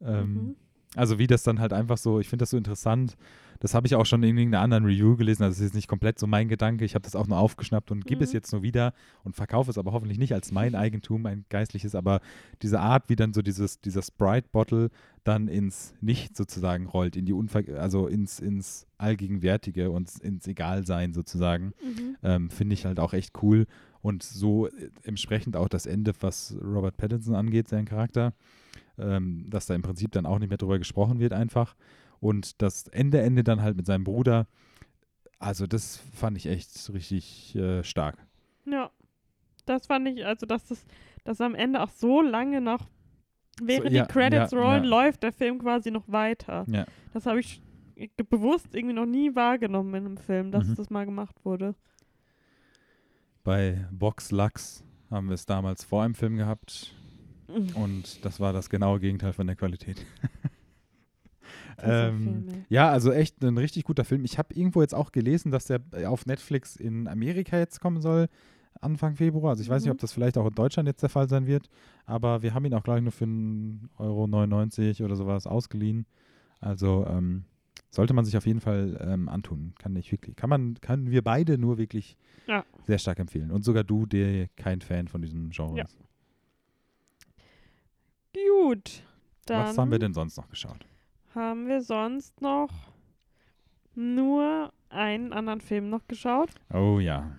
Ähm, Mhm. Also wie das dann halt einfach so, ich finde das so interessant. Das habe ich auch schon in irgendeiner anderen Review gelesen. Also es ist nicht komplett so mein Gedanke. Ich habe das auch nur aufgeschnappt und gebe es Mhm. jetzt nur wieder und verkaufe es aber hoffentlich nicht als mein Eigentum, ein geistliches. Aber diese Art, wie dann so dieses, dieser Sprite-Bottle dann ins Nicht sozusagen rollt, in die Unver also ins, ins Allgegenwärtige und ins Egalsein sozusagen, Mhm. ähm, finde ich halt auch echt cool. Und so äh, entsprechend auch das Ende, was Robert Pattinson angeht, sein Charakter, ähm, dass da im Prinzip dann auch nicht mehr drüber gesprochen wird einfach. Und das Ende, Ende dann halt mit seinem Bruder, also das fand ich echt richtig äh, stark. Ja. Das fand ich, also dass das dass am Ende auch so lange noch, während ja, die Credits ja, rollen, ja. läuft der Film quasi noch weiter. Ja. Das habe ich bewusst irgendwie noch nie wahrgenommen in einem Film, dass Mhm. das mal gemacht wurde. Bei Box Lux haben wir es damals vor einem Film gehabt und das war das genaue Gegenteil von der Qualität. Ähm. Ja, also echt ein richtig guter Film. Ich habe irgendwo jetzt auch gelesen, dass der auf Netflix in Amerika jetzt kommen soll, Anfang Februar. Also ich weiß nicht, Mhm. ob das vielleicht auch in Deutschland jetzt der Fall sein wird, aber wir haben ihn auch gleich nur für 1,99 Euro oder sowas ausgeliehen. Also ähm, sollte man sich auf jeden Fall ähm, antun. Kann ich wirklich, kann man, kann wir beide nur wirklich Ja. sehr stark empfehlen. Und sogar du, der kein Fan von diesem Genre Ja. ist. Gut. Dann Was haben wir denn sonst noch geschaut? Haben wir sonst noch nur einen anderen Film noch geschaut, Oh ja.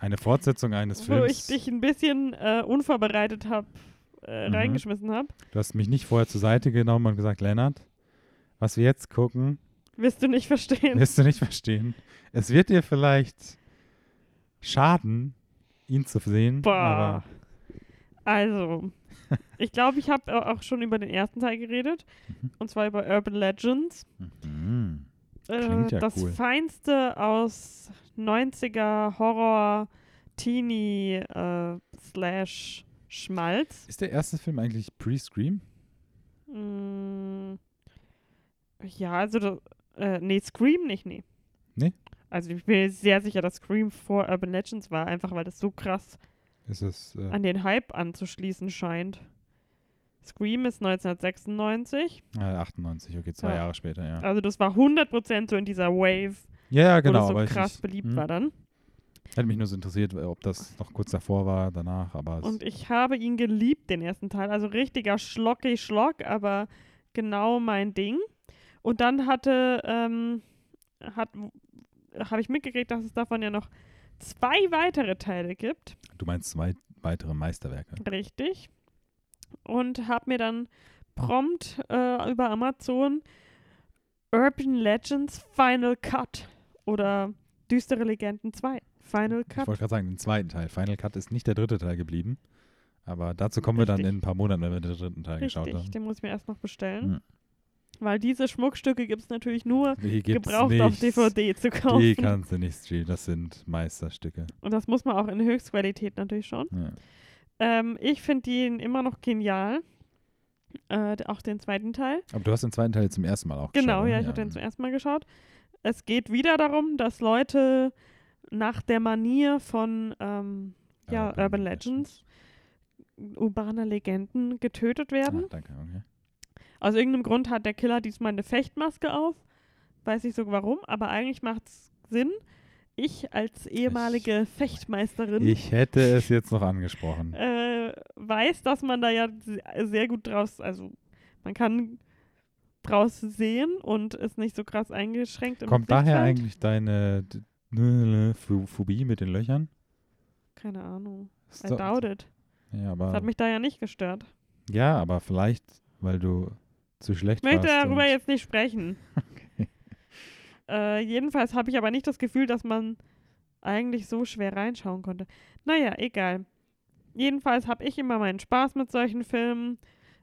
Eine Fortsetzung eines wo ich Films. dich ein bisschen äh, unvorbereitet hab, äh, Mhm. reingeschmissen habe. Du hast mich nicht vorher zur Seite genommen und gesagt, Lennart, was wir jetzt gucken, Wirst du nicht verstehen. wirst du nicht verstehen. Es wird dir vielleicht schaden, ihn zu sehen, Boah. Also, ich glaube, ich habe auch schon über den ersten Teil geredet. Mhm. Und zwar über Urban Legends. Mhm. Äh, Klingt ja das cool. Feinste aus 90er Horror, Teenie, äh, Slash, Schmalz. ist der erste Film eigentlich Pre-Scream? Mm, ja, also, äh, nee, Scream nicht, nee. Nee? Also, ich bin mir sehr sicher, dass Scream vor Urban Legends war, einfach weil das so krass es äh, an den Hype anzuschließen scheint. Scream ist 1996. ah, 98, okay, zwei Ja. Jahre später, ja. Also das war 100% so in dieser Wave, Ja, ja, wo genau. das so krass ich, beliebt hm, war dann. Hätte mich nur so interessiert, ob das noch kurz davor war, danach, aber Und ich habe ihn geliebt, den ersten Teil. Also richtiger Schlocki Schlock, aber genau mein Ding. Und dann hatte, ähm, hat, habe ich mitgekriegt, dass es davon ja noch zwei weitere Teile gibt. du meinst zwei weitere Meisterwerke. Richtig. Und habe mir dann prompt äh, über Amazon Urban Legends Final Cut oder Düstere Legenden 2 Final Ich Cut. wollte gerade sagen, den zweiten Teil. Final Cut ist nicht der dritte Teil geblieben. Aber dazu kommen wir dann Richtig. in ein paar Monaten, wenn wir den dritten Teil geschaut Richtig, haben. den muss ich mir erst noch bestellen. Hm. Weil diese Schmuckstücke gibt es natürlich nur Die gebraucht nicht. auf DVD zu kaufen. Die kannst du nicht streamen. Das sind Meisterstücke. Und das muss man auch in Höchstqualität natürlich schon. Ja. Ähm, ich finde ihn immer noch genial. Äh, auch den zweiten Teil. Aber du hast den zweiten Teil zum ersten Mal auch Genau, geschaut. ja, ne? ich habe den zum ersten Mal geschaut. Es geht wieder darum, dass Leute nach der Manier von ähm, ja, Urban Legends, urbaner Legenden getötet werden. Ah, danke, okay. Aus irgendeinem Grund hat der Killer diesmal eine Fechtmaske auf. Weiß nicht so warum, aber eigentlich macht es Sinn. Ich als ehemalige Fechtmeisterin Ich hätte es jetzt noch angesprochen. äh, weiß, dass man da ja se- sehr gut draus, also man kann draus sehen und ist nicht so krass eingeschränkt im Kommt daher eigentlich deine d- n- Pho- Phobie mit den Löchern? Keine Ahnung. I doubt it. Ja, Das hat aber, mich da ja nicht gestört. ja, aber vielleicht, weil du zu schlecht Ich möchte darüber und- jetzt nicht sprechen. Äh, jedenfalls habe ich aber nicht das Gefühl, dass man eigentlich so schwer reinschauen konnte. Naja, egal. Jedenfalls habe ich immer meinen Spaß mit solchen Filmen.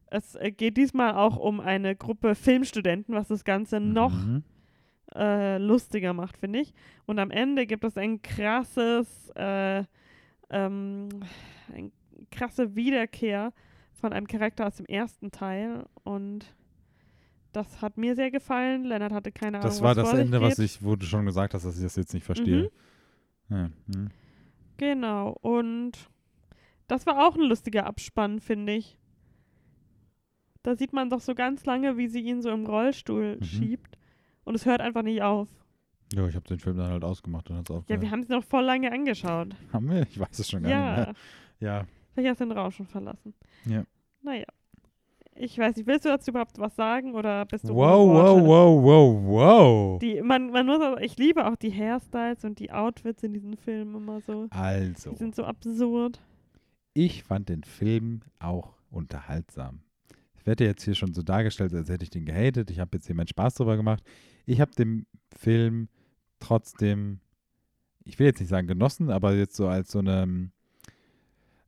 Es äh, geht diesmal auch um eine Gruppe Filmstudenten, was das Ganze noch Mhm. äh, lustiger macht, finde ich. Und am Ende gibt es ein krasses, äh, ähm, eine krasse Wiederkehr von einem Charakter aus dem ersten Teil und das hat mir sehr gefallen. Lennart hatte keine Ahnung, Das war das Ende, was ich, wo du schon gesagt hast, dass ich das jetzt nicht verstehe. Ja, hm. Genau, und das war auch ein lustiger Abspann, finde ich. Da sieht man doch so ganz lange, wie sie ihn so im Rollstuhl Mhm. schiebt. Und es hört einfach nicht auf. ja, ich habe den Film dann halt ausgemacht und hat's Ja, aufgehört. wir haben es noch voll lange angeschaut. haben wir? Ich weiß es schon gar nicht Ja, mehr. Ja, vielleicht hast du den Raum schon verlassen. Ja. Naja. Ich weiß nicht, willst du dazu überhaupt was sagen oder bist du Wow, wow, wow, wow, wow. Die, man, man muss auch, ich liebe auch die Hairstyles und die Outfits in diesen Filmen immer so. Also, Die sind so absurd. ich fand den Film auch unterhaltsam. Ich werde jetzt hier schon so dargestellt, als hätte ich den gehatet. Ich habe jetzt hier meinen Spaß drüber gemacht. Ich habe den Film trotzdem, ich will jetzt nicht sagen genossen, aber jetzt so als so eine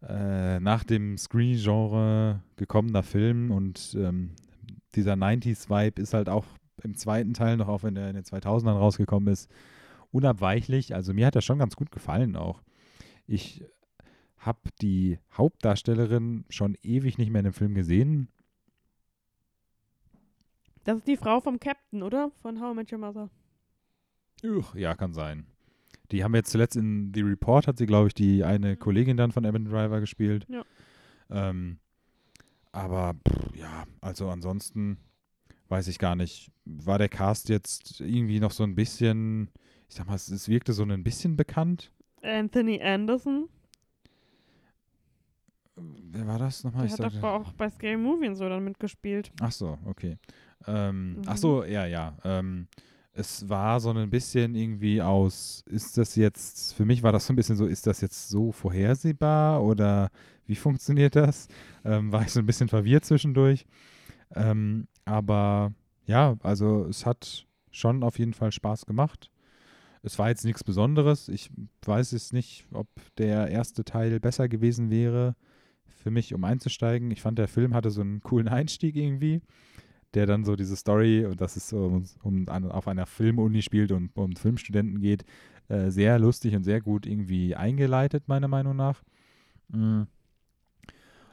äh, nach dem Screen-Genre gekommener Film und ähm, dieser 90s-Vibe ist halt auch im zweiten Teil noch, auch wenn er in den 2000ern rausgekommen ist, unabweichlich. Also mir hat er schon ganz gut gefallen auch. Ich habe die Hauptdarstellerin schon ewig nicht mehr in einem Film gesehen. Das ist die Frau vom Captain, oder? Von How I Met Your Mother. Uch, ja, kann sein. Die haben jetzt zuletzt in The Report, hat sie, glaube ich, die eine Kollegin dann von Evan Driver gespielt. Ja. Ähm, aber pff, ja, also ansonsten weiß ich gar nicht. War der Cast jetzt irgendwie noch so ein bisschen, ich sag mal, es, es wirkte so ein bisschen bekannt. Anthony Anderson. Wer war das nochmal? Der Ich hat doch auch bei Scary Movie und so dann mitgespielt. Ach so, okay. Ähm, Mhm. Ach so, ja, ja. Ähm, es war so ein bisschen irgendwie aus, ist das jetzt, für mich war das so ein bisschen so, ist das jetzt so vorhersehbar oder wie funktioniert das? Ähm, war ich so ein bisschen verwirrt zwischendurch. Ähm, aber ja, also es hat schon auf jeden Fall Spaß gemacht. Es war jetzt nichts Besonderes. Ich weiß es nicht, ob der erste Teil besser gewesen wäre für mich, um einzusteigen. Ich fand, der Film hatte so einen coolen Einstieg irgendwie, der dann so diese Story, und das ist so um, um an, auf einer Filmuni spielt und um Filmstudenten geht, äh, sehr lustig und sehr gut irgendwie eingeleitet, meiner Meinung nach. Mm.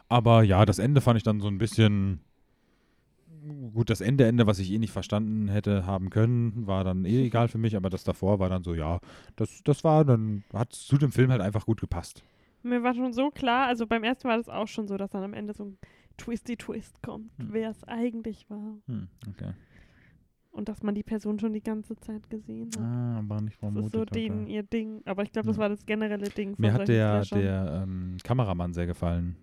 Aber ja, das Ende fand ich dann so ein bisschen. Gut, das Ende, Ende, was ich eh nicht verstanden hätte haben können, war dann eh egal für mich, aber das davor war dann so, ja, das, das war dann, hat zu dem Film halt einfach gut gepasst. Mir war schon so klar, also beim ersten war das auch schon so, dass dann am Ende so ein Twisty Twist kommt, Hm. wer es eigentlich war. Hm, okay. Und dass man die Person schon die ganze Zeit gesehen hat. Ah, war nicht das vermutet. ist so okay. den, ihr Ding. Aber ich glaube, das Ja. war das generelle Ding von Mir hat der, der ähm, Kameramann sehr gefallen.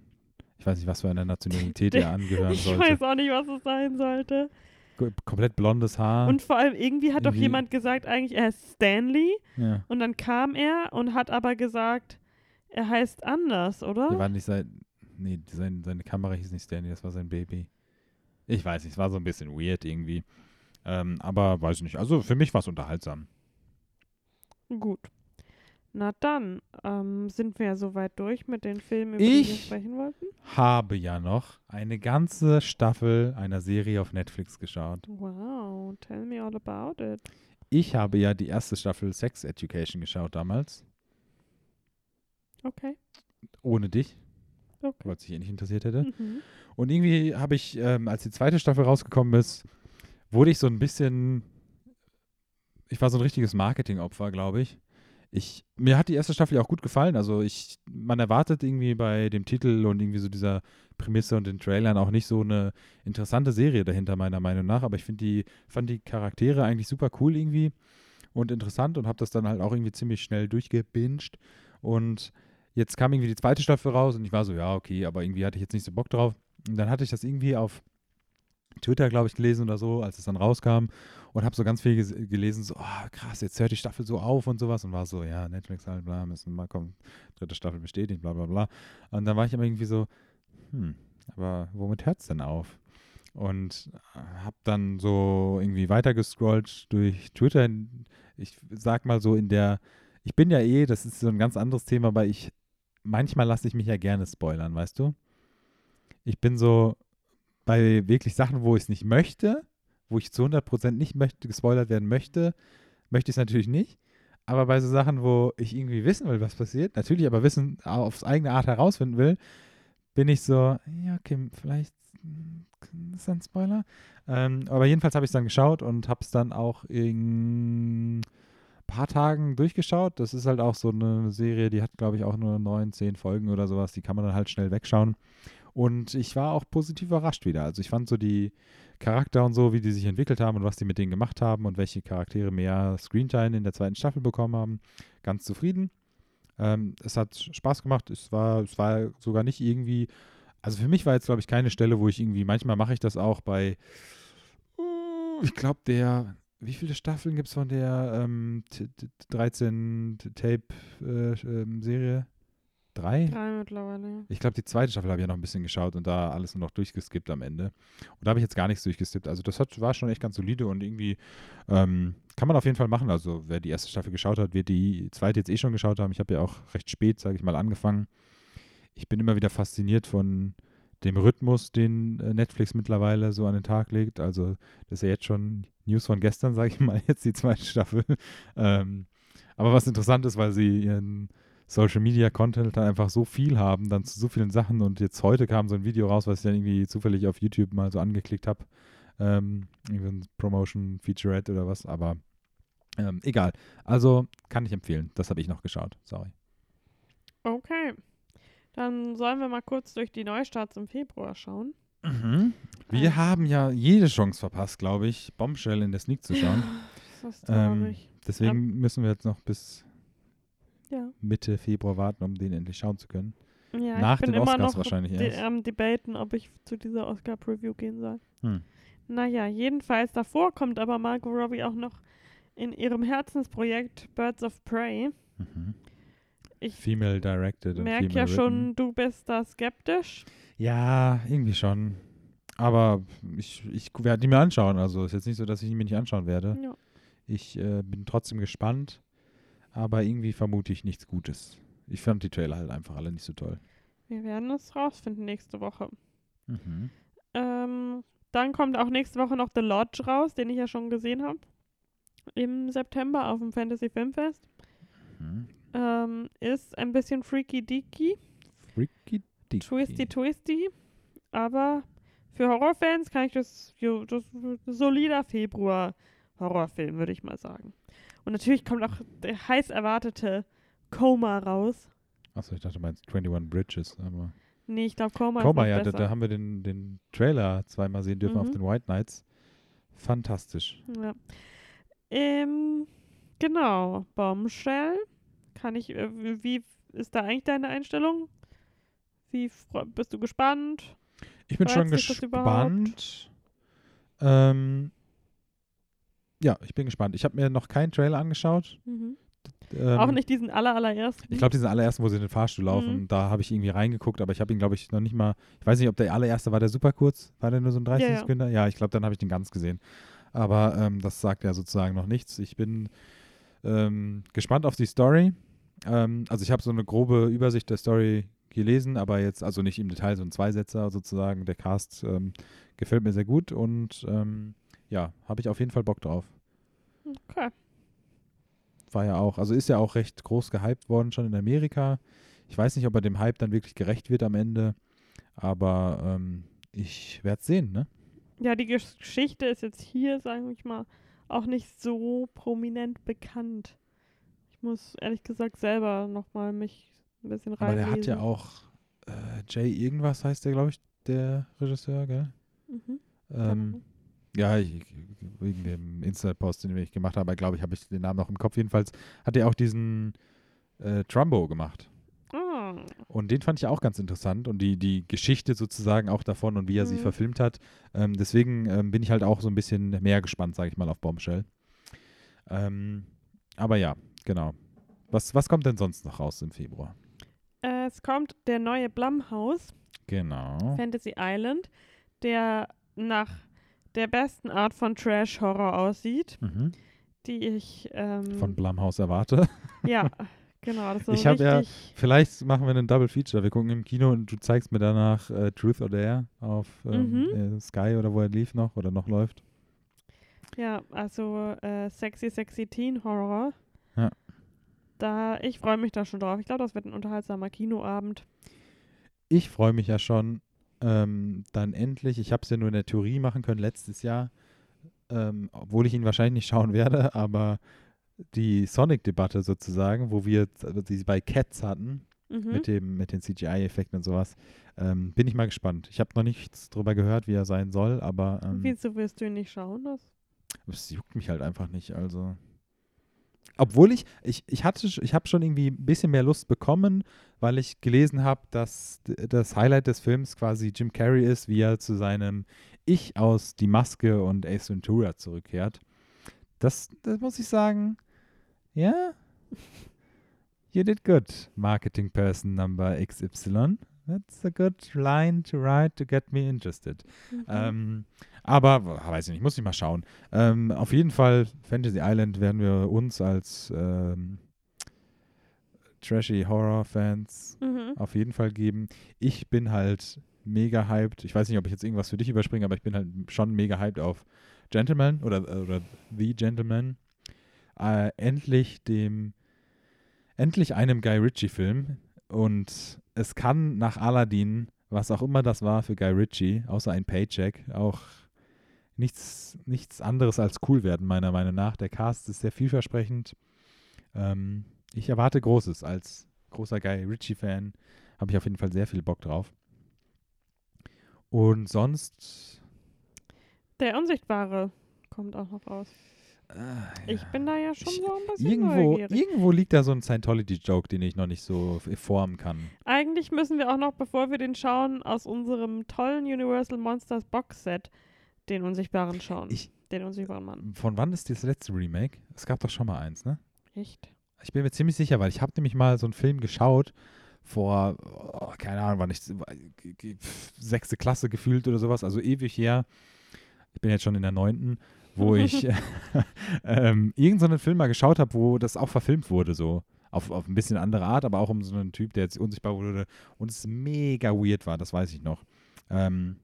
Ich weiß nicht, was für eine Nationalität er angehören Ich sollte. weiß auch nicht, was es sein sollte. Ko- Komplett blondes Haar. Und vor allem irgendwie hat doch jemand gesagt, eigentlich er ist Stanley. ja. Und dann kam er und hat aber gesagt, er heißt anders, oder? Der war nicht sein. Nee, sein, seine Kamera hieß nicht Stanley, das war sein Baby. Ich weiß nicht, es war so ein bisschen weird irgendwie. Ähm, aber weiß ich nicht. Also für mich war es unterhaltsam. Gut. Na dann, ähm, sind wir ja soweit durch mit den Filmen, über die wir Ich- sprechen wollten. Habe ja noch eine ganze Staffel einer Serie auf Netflix geschaut. Wow, tell me all about it. Ich habe ja die erste Staffel Sex Education geschaut damals. Okay. Ohne dich, okay. weil es dich eh nicht interessiert hätte. Mhm. Und irgendwie habe ich, ähm, als die zweite Staffel rausgekommen ist, wurde ich so ein bisschen, ich war so ein richtiges Marketingopfer, glaube ich. Ich, mir hat die erste Staffel auch gut gefallen. Also ich, man erwartet irgendwie bei dem Titel und irgendwie so dieser Prämisse und den Trailern auch nicht so eine interessante Serie dahinter, meiner Meinung nach. Aber ich finde die, fand die Charaktere eigentlich super cool irgendwie und interessant und habe das dann halt auch irgendwie ziemlich schnell durchgebinged. Und jetzt kam irgendwie die zweite Staffel raus und ich war so, ja, okay, aber irgendwie hatte ich jetzt nicht so Bock drauf. Und dann hatte ich das irgendwie auf Twitter, glaube ich, gelesen oder so, als es dann rauskam und habe so ganz viel gelesen, so, oh, krass, jetzt hört die Staffel so auf und sowas und war so, ja, Netflix halt, bla, müssen mal kommen, dritte Staffel bestätigt, bla, bla, bla. Und dann war ich aber irgendwie so, hm, aber womit hört es denn auf? Und habe dann so irgendwie weitergescrollt durch Twitter. Ich sag mal so in der, ich bin ja eh, das ist so ein ganz anderes Thema, aber ich, manchmal lasse ich mich ja gerne spoilern, weißt du? Ich bin so bei wirklich Sachen, wo ich es nicht möchte, wo ich zu 100% nicht möchte, gespoilert werden möchte, möchte ich es natürlich nicht. Aber bei so Sachen, wo ich irgendwie wissen will, was passiert, natürlich aber wissen, aufs eigene Art herausfinden will, bin ich so, ja, okay, vielleicht ist das ein Spoiler. Ähm, aber jedenfalls habe ich es dann geschaut und habe es dann auch in paar Tagen durchgeschaut. Das ist halt auch so eine Serie, die hat, glaube ich, auch nur neun, zehn Folgen oder sowas. Die kann man dann halt schnell wegschauen. Und ich war auch positiv überrascht wieder. Also ich fand so die Charakter und so, wie die sich entwickelt haben und was die mit denen gemacht haben und welche Charaktere mehr Screentime in der zweiten Staffel bekommen haben, ganz zufrieden. Ähm, es hat Spaß gemacht. Es war, es war sogar nicht irgendwie, also für mich war jetzt, glaube ich, keine Stelle, wo ich irgendwie, manchmal mache ich das auch bei, uh, ich glaube, der wie viele Staffeln gibt es von der ähm, 13 Tape-Serie? Äh, Drei? Drei mittlerweile. Ich glaube, die zweite Staffel habe ich ja noch ein bisschen geschaut und da alles nur noch durchgeskippt am Ende. Und da habe ich jetzt gar nichts durchgeskippt. Also das hat, war schon echt ganz solide und irgendwie ähm, kann man auf jeden Fall machen. Also wer die erste Staffel geschaut hat, wird die zweite jetzt eh schon geschaut haben. Ich habe ja auch recht spät, sage ich mal, angefangen. Ich bin immer wieder fasziniert von dem Rhythmus, den äh, Netflix mittlerweile so an den Tag legt. Also das ist ja jetzt schon News von gestern, sage ich mal, jetzt die zweite Staffel. ähm, aber was interessant ist, weil sie ihren Social Media Content dann einfach so viel haben, dann zu so vielen Sachen und jetzt heute kam so ein Video raus, was ich dann irgendwie zufällig auf YouTube mal so angeklickt habe. Ähm, irgendwie ein Promotion Featurette oder was, aber ähm, egal. Also kann ich empfehlen. Das habe ich noch geschaut. Sorry. Okay. Dann sollen wir mal kurz durch die Neustarts im Februar schauen. Mhm. Wir ähm. haben ja jede Chance verpasst, glaube ich, Bombshell in der Sneak zu schauen. Das ist. Ähm, deswegen Ab müssen wir jetzt noch bis ja. Mitte Februar warten, um den endlich schauen zu können. Ja, Nach ich bin den immer Oscars noch wahrscheinlich erst. am debaten, ob ich zu dieser Oscar-Preview gehen soll. Hm. Naja, jedenfalls davor kommt aber Margot Robbie auch noch in ihrem Herzensprojekt Birds of Prey. Mhm. Ich Female directed female ja written. schon, du bist da skeptisch. Ja, irgendwie schon. Aber ich, ich werde die mir anschauen. Also ist jetzt nicht so, dass ich die mir nicht anschauen werde. Ja. Ich äh, bin trotzdem gespannt, aber irgendwie vermute ich nichts Gutes. Ich fand die Trailer halt einfach alle nicht so toll. Wir werden es rausfinden nächste Woche. Mhm. Ähm, dann kommt auch nächste Woche noch The Lodge raus, den ich ja schon gesehen habe. Im September auf dem Fantasy Filmfest. Mhm. Ähm, ist ein bisschen freaky deaky, Freaky Dicky. twisty twisty, aber für Horrorfans kann ich das, das solider Februar Horrorfilm, würde ich mal sagen. Und natürlich kommt auch der heiß erwartete Coma raus. Achso, ich dachte, du meinst 21 Bridges. Aber Nee, ich glaube Coma, Coma, ist ja, noch da, besser. da haben wir den, den Trailer zweimal sehen dürfen auf Mhm. den White Nights. Fantastisch. Ja. Ähm, genau, Bombshell. Kann ich, äh, wie- ist da eigentlich deine Einstellung? Wie bist du gespannt? Ich bin schon dich das gespannt. Ähm, ja, ich bin gespannt. Ich habe mir noch keinen Trailer angeschaut. Mhm. Ähm, Auch nicht diesen aller, allerersten. Ich glaube, diesen allerersten, wo sie in den Fahrstuhl laufen, Mhm. da habe ich irgendwie reingeguckt, aber ich habe ihn, glaube ich, noch nicht mal. Ich weiß nicht, ob der allererste war der super kurz. War der nur so ein 30 Ja, ja. Sekunden? Ja, ich glaube, dann habe ich den ganz gesehen. Aber ähm, das sagt ja sozusagen noch nichts. Ich bin ähm, gespannt auf die Story. Ähm, also, ich habe so eine grobe Übersicht der Story gelesen, aber jetzt, also nicht im Detail, so ein Zweisetzer sozusagen. Der Cast ähm, gefällt mir sehr gut und ähm, ja, habe ich auf jeden Fall Bock drauf. Okay. war ja auch, also ist ja auch recht groß gehypt worden schon in Amerika. Ich weiß nicht, ob er dem Hype dann wirklich gerecht wird am Ende, aber ähm, ich werde es sehen, ne? Ja, die Gesch- Geschichte ist jetzt hier, sage ich mal, auch nicht so prominent bekannt. Ich muss ehrlich gesagt selber nochmal mich ein bisschen Aber reinlesen. der hat ja auch äh, Jay irgendwas heißt der, glaube ich, der Regisseur, gell? Mhm. Ähm, ja, ich, wegen dem Insta-Post, den ich gemacht habe, glaube ich, habe ich den Namen noch im Kopf. Jedenfalls hat er auch diesen äh, Trumbo gemacht. Ah, Und den fand ich auch ganz interessant und die, die Geschichte sozusagen auch davon und wie er sie Mhm. verfilmt hat. Ähm, deswegen ähm, bin ich halt auch so ein bisschen mehr gespannt, sage ich mal, auf Bombshell. Ähm, aber ja, genau. Was, was kommt denn sonst noch raus im Februar? äh, es kommt der neue Blumhouse, Genau. Fantasy Island, der nach der besten Art von Trash-Horror aussieht, Mhm. die ich ähm, Von Blumhouse erwarte. ja, genau, das ist so Ich hab ja- Vielleicht machen wir einen Double Feature. Wir gucken im Kino und du zeigst mir danach äh, Truth or Dare auf ähm, Mhm. äh, Sky oder wo er lief noch oder noch läuft. Ja, also äh, sexy, sexy Teen Horror. Ja. Da, ich freue mich da schon drauf. Ich glaube, das wird ein unterhaltsamer Kinoabend. Ich freue mich ja schon, ähm, dann endlich, ich habe es ja nur in der Theorie machen können letztes Jahr, ähm, obwohl ich ihn wahrscheinlich nicht schauen werde, aber die Sonic-Debatte sozusagen, wo wir die bei Cats hatten, Mhm. mit, dem, mit den CGI-Effekten und sowas, ähm, bin ich mal gespannt. Ich habe noch nichts drüber gehört, wie er sein soll, aber ähm, Wieso wirst du ihn nicht schauen? Das? es juckt mich halt einfach nicht. Also. Obwohl ich, ich, ich hatte, ich habe schon irgendwie ein bisschen mehr Lust bekommen, weil ich gelesen habe, dass das Highlight des Films quasi Jim Carrey ist, wie er zu seinem Ich aus Die Maske und Ace Ventura zurückkehrt. Das, das muss ich sagen, ja, you did good, Marketing Person Number XY. That's a good line to write to get me interested. Mhm. Ähm, aber weiß ich nicht, muss ich mal schauen. Ähm, auf jeden Fall, Fantasy Island werden wir uns als ähm, trashy Horror-Fans Mhm. auf jeden Fall geben. Ich bin halt mega hyped. Ich weiß nicht, ob ich jetzt irgendwas für dich überspringe, aber ich bin halt schon mega hyped auf Gentleman oder, oder The Gentleman. Äh, endlich dem, endlich einem Guy Ritchie-Film. Und es kann nach Aladdin, was auch immer das war für Guy Ritchie, außer ein Paycheck, auch nichts, nichts anderes als cool werden, meiner Meinung nach. Der Cast ist sehr vielversprechend. Ähm, ich erwarte Großes. Als großer Guy Ritchie-Fan habe ich auf jeden Fall sehr viel Bock drauf. Und sonst. Der Unsichtbare kommt auch noch raus. Äh, Ich bin da ja schon so ein bisschen Irgendwo, neugierig. irgendwo liegt da so ein Scientology-Joke, den ich noch nicht so formen kann. Eigentlich müssen wir auch noch, bevor wir den schauen, aus unserem tollen Universal Monsters Box-Set den Unsichtbaren schauen. Ich- den Unsichtbaren Mann. Von wann ist das letzte Remake? Es gab doch schon mal eins, ne? Echt? Ich bin mir ziemlich sicher, weil ich habe nämlich mal so einen Film geschaut vor, oh, keine Ahnung, wann ich, pf, sechste Klasse gefühlt oder sowas, also ewig her. Ich bin jetzt schon in der neunten, wo ich ähm, irgendeinen so Film mal geschaut habe, wo das auch verfilmt wurde, so. Auf, auf ein bisschen andere Art, aber auch um so einen Typ, der jetzt unsichtbar wurde und es mega weird war, das weiß ich noch. Ähm,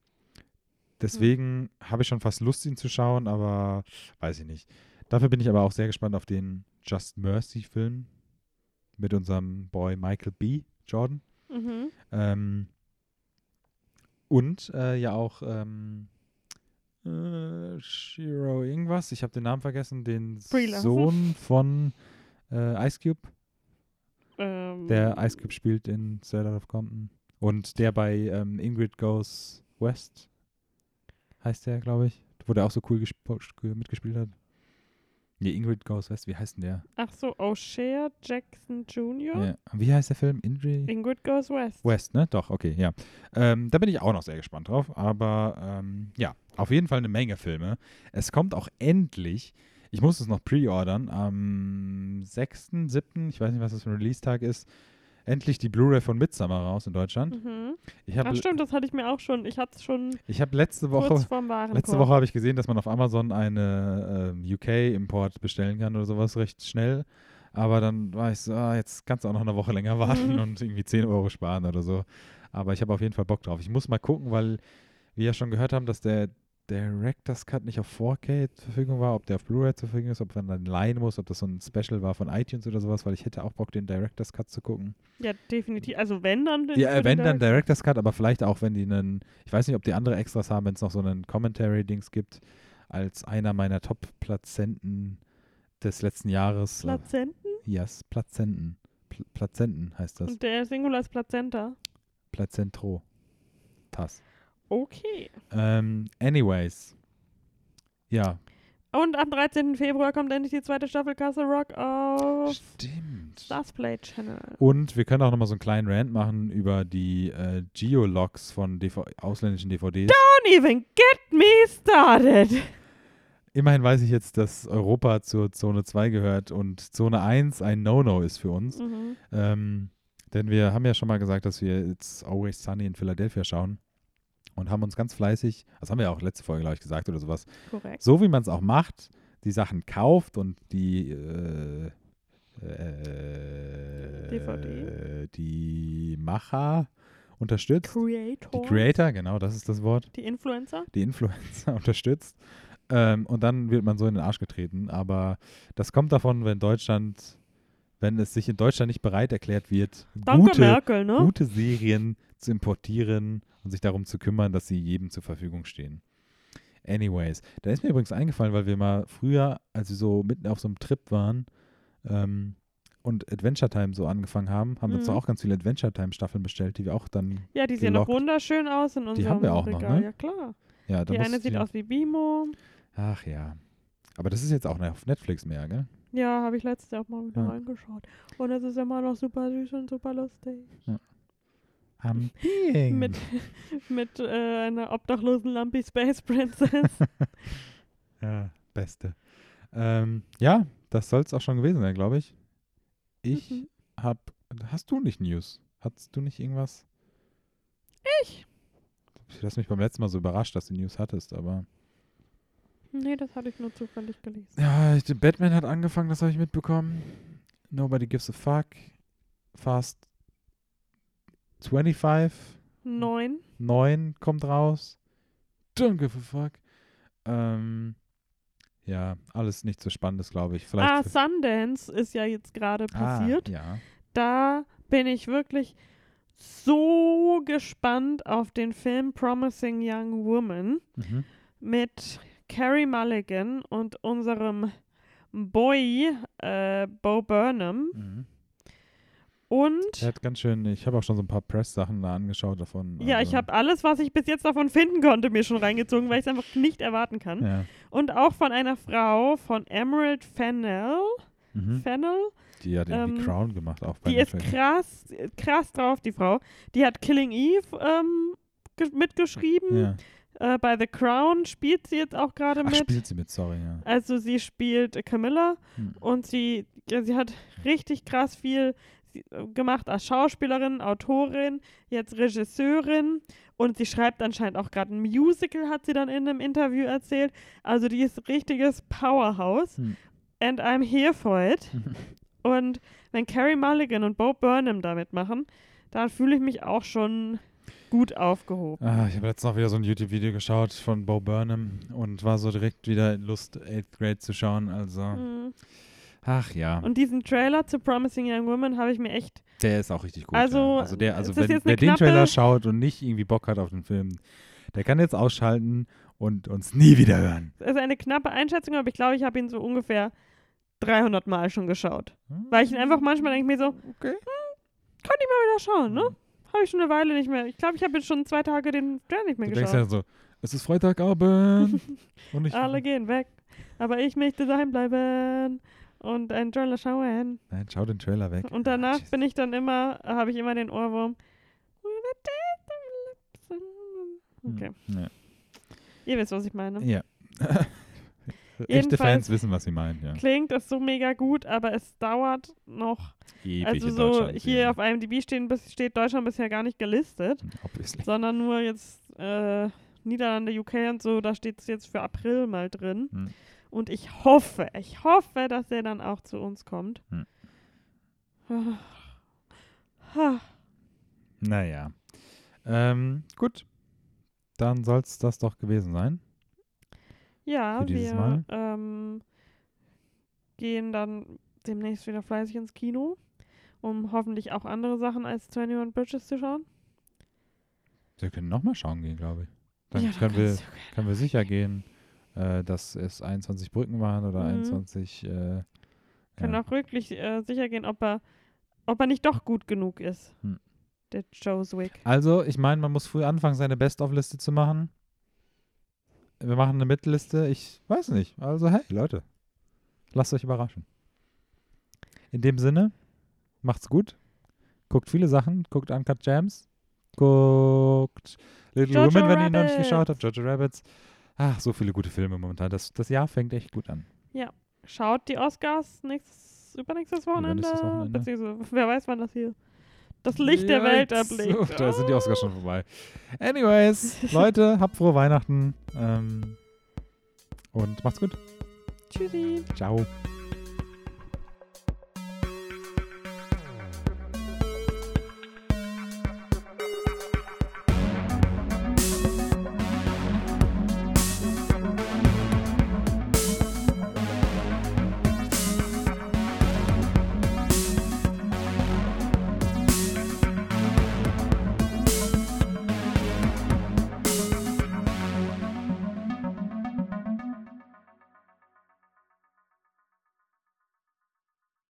deswegen habe ich schon fast Lust, ihn zu schauen, aber weiß ich nicht. Dafür bin ich aber auch sehr gespannt auf den Just Mercy-Film mit unserem Boy Michael B. Jordan. Mhm. Ähm, und äh, ja auch ähm, äh, Shiro irgendwas. Ich habe den Namen vergessen. Den. Sohn von äh, Ice Cube. Ähm, Der Ice Cube spielt in Straight Outta Compton. Und der bei ähm, Ingrid Goes West heißt der, glaube ich. Wo der auch so cool gesp- mitgespielt hat. Nee, Ingrid Goes West. Wie heißt denn der? Ach so, O'Shea Jackson Jr. Ja. Wie heißt der Film? Ingrid? Ingrid Goes West. West, ne? Doch, okay, ja. Ähm, da bin ich auch noch sehr gespannt drauf. Aber ähm, ja, auf jeden Fall eine Menge Filme. Es kommt auch endlich, ich muss es noch pre-ordern, am 6., 7., ich weiß nicht, was das für ein Release-Tag ist, endlich die Blu-ray von Midsummer raus in Deutschland. Mhm. Ich habe Ach stimmt, das hatte ich mir auch schon. Ich hatte es schon ich hab letzte Woche, letzte Woche habe ich gesehen, dass man auf Amazon eine ähm, UK-Import bestellen kann oder sowas recht schnell. Aber dann war ich so, ah, jetzt kannst du auch noch eine Woche länger warten Mhm. und irgendwie 10 Euro sparen oder so. Aber ich habe auf jeden Fall Bock drauf. Ich muss mal gucken, weil wir ja schon gehört haben, dass der Director's Cut nicht auf 4K zur Verfügung war, ob der auf Blu-ray zur Verfügung ist, ob man dann leihen muss, ob das so ein Special war von iTunes oder sowas, weil ich hätte auch Bock, den Director's Cut zu gucken. Ja, definitiv. Also wenn dann. den Ja, äh, wenn dann Direct- Director's Cut, aber vielleicht auch, wenn die einen, ich weiß nicht, ob die andere Extras haben, wenn es noch so einen Commentary-Dings gibt, als einer meiner Top-Plazenten des letzten Jahres. Plazenten? Yes, Plazenten. Pl Plazenten heißt das. Und der Singular ist Plazenta. Plazentro. Tas. Okay. Ähm, anyways. Ja. Und am 13. Februar kommt endlich die zweite Staffel Castle Rock auf Stimmt. Stars Play Channel. Und wir können auch nochmal so einen kleinen Rant machen über die äh, Geologs von DV ausländischen DVDs. Don't even get me started. Immerhin weiß ich jetzt, dass Europa zur Zone 2 gehört und Zone 1 ein No-No ist für uns. Mhm. Ähm, denn wir haben ja schon mal gesagt, dass wir jetzt Always Sunny in Philadelphia schauen und haben uns ganz fleißig, das haben wir ja auch letzte Folge, glaube ich, gesagt oder sowas, Korrekt. so wie man es auch macht, die Sachen kauft und die äh, äh, DVD. die Macher unterstützt. Creator. Die Creator, genau, das ist das Wort. Die Influencer. Die Influencer unterstützt. Ähm, und dann wird man so in den Arsch getreten. Aber das kommt davon, wenn Deutschland, wenn es sich in Deutschland nicht bereit erklärt wird, Danke, gute, Merkel, ne? gute Serien zu importieren und sich darum zu kümmern, dass sie jedem zur Verfügung stehen. Anyways, da ist mir übrigens eingefallen, weil wir mal früher, als wir so mitten auf so einem Trip waren ähm, und Adventure Time so angefangen haben, haben wir uns Mhm. auch ganz viele Adventure Time Staffeln bestellt, die wir auch dann, Ja, die sehen noch wunderschön aus in unserem haben wir auch noch, Regal. ne? Ja, klar. ja, Die eine sieht die- aus wie Bimo. Ach ja. Aber das ist jetzt auch nicht auf Netflix mehr, gell? Ja, habe ich letztes Jahr auch mal wieder Ja. reingeschaut. Und es ist immer noch super süß und super lustig. Am Being. Mit, mit äh, einer obdachlosen Lumpy Space Princess. Ja, beste. Ähm, ja, das soll es auch schon gewesen sein, glaube ich. Ich Mhm. hab. Hast du nicht News? Hattest du nicht irgendwas? Ich? Du hast mich beim letzten Mal so überrascht, dass du News hattest, aber. nee, das hatte ich nur zufällig gelesen. Ja, ich, Batman hat angefangen, das habe ich mitbekommen. Nobody gives a fuck. Fast 25. Neun. 9 kommt raus. Don't give a fuck. Ähm, ja, alles nicht so spannendes, glaube ich. Vielleicht Ah, Sundance ist ja jetzt gerade passiert. Ah, ja. Da bin ich wirklich so gespannt auf den Film Promising Young Woman Mhm. mit Carrie Mulligan und unserem Boy äh, Bo Burnham. Mhm. Und Er hat ganz schön, ich habe auch schon so ein paar Press-Sachen da angeschaut davon. ja, also, ich habe alles, was ich bis jetzt davon finden konnte, mir schon reingezogen, weil ich es einfach nicht erwarten kann. Ja. Und auch von einer Frau, von Emerald Fennell. Mhm. Fennell. Die hat irgendwie Ähm, Crown gemacht, auch bei Die ist krass, krass drauf, die Frau. Die hat Killing Eve ähm, ge- mitgeschrieben. Ja. Äh, bei The Crown spielt sie jetzt auch gerade mit. spielt sie mit, sorry, ja. Also sie spielt Camilla Hm. und sie, ja, sie hat richtig krass viel gemacht als Schauspielerin, Autorin, jetzt Regisseurin und sie schreibt anscheinend auch gerade ein Musical, hat sie dann in einem Interview erzählt. Also die ist richtiges Powerhouse Hm. and I'm here for it. Und wenn Carrie Mulligan und Bo Burnham damit machen, dann fühle ich mich auch schon gut aufgehoben. Ah, ich habe letztens noch wieder so ein YouTube-Video geschaut von Bo Burnham und war so direkt wieder in Lust, 8th Grade zu schauen. Also, Mhm. Ach ja, Und diesen Trailer zu Promising Young Woman habe ich mir echt der ist auch richtig gut. Also, ja. also, der, also wenn, wer den Trailer schaut und nicht irgendwie Bock hat auf den Film, der kann jetzt ausschalten und uns nie wieder hören. Das ist eine knappe Einschätzung, aber ich glaube, ich habe ihn so ungefähr 300 Mal schon geschaut. Weil ich ihn einfach manchmal denke mir so, Okay. kann ich mal wieder schauen, ne? Habe ich schon eine Weile nicht mehr. Ich glaube, ich habe jetzt schon zwei Tage den Trailer nicht mehr Du denkst ja geschaut. so, es ist Freitagabend und ich. Alle gehen weg. Aber ich möchte daheim bleiben und einen Trailer schauen. Nein, schau den Trailer weg. Und danach Ah, bin ich dann immer, habe ich immer den Ohrwurm. Okay, Hm, Ja. ihr wisst, was ich meine. ja. Echte Fans wissen, was sie meinen, ja. Klingt es so mega gut, aber es dauert noch. Ewig also so hier ja. auf IMDb stehen, steht Deutschland bisher gar nicht gelistet, Obviously. sondern nur jetzt äh, Niederlande, UK und so, da steht es jetzt für April mal drin. Hm. Und ich hoffe, ich hoffe, dass der dann auch zu uns kommt. Hm. Naja. Ähm, gut. Dann soll es das doch gewesen sein. Ja, wir ähm, gehen dann demnächst wieder fleißig ins Kino, um hoffentlich auch andere Sachen als 21 Bridges zu schauen. Wir können nochmal schauen gehen, glaube ich. Dann Ja, können, wir, können wir sicher gehen, äh, dass es 21 Brücken waren oder Mhm. 21. Äh, ja. auch wirklich äh, sicher gehen, ob er, ob er nicht doch gut genug ist. Hm. Der Joe Zwick. Also, ich meine, man muss früh anfangen, seine Best-of-Liste zu machen. Wir machen eine Mittelliste. Ich weiß nicht. Also, hey, Leute. Lasst euch überraschen. In dem Sinne, macht's gut. Guckt viele Sachen. Guckt Uncut Jams. Guckt Little Jojo Women, wenn ihr noch nicht geschaut habt. Jojo Rabbits. Ach, so viele gute Filme momentan. Das, das Jahr fängt echt gut an. Schaut die Oscars nächstes, übernächstes Wochenende. Übernächstes Wochenende. Beziehungsweise, wer weiß, wann das hier das Licht der Welt erblickt. Uff, da sind die Oscars schon vorbei. Anyways, Leute, habt frohe Weihnachten. Ähm, und macht's gut. Tschüssi. Ciao.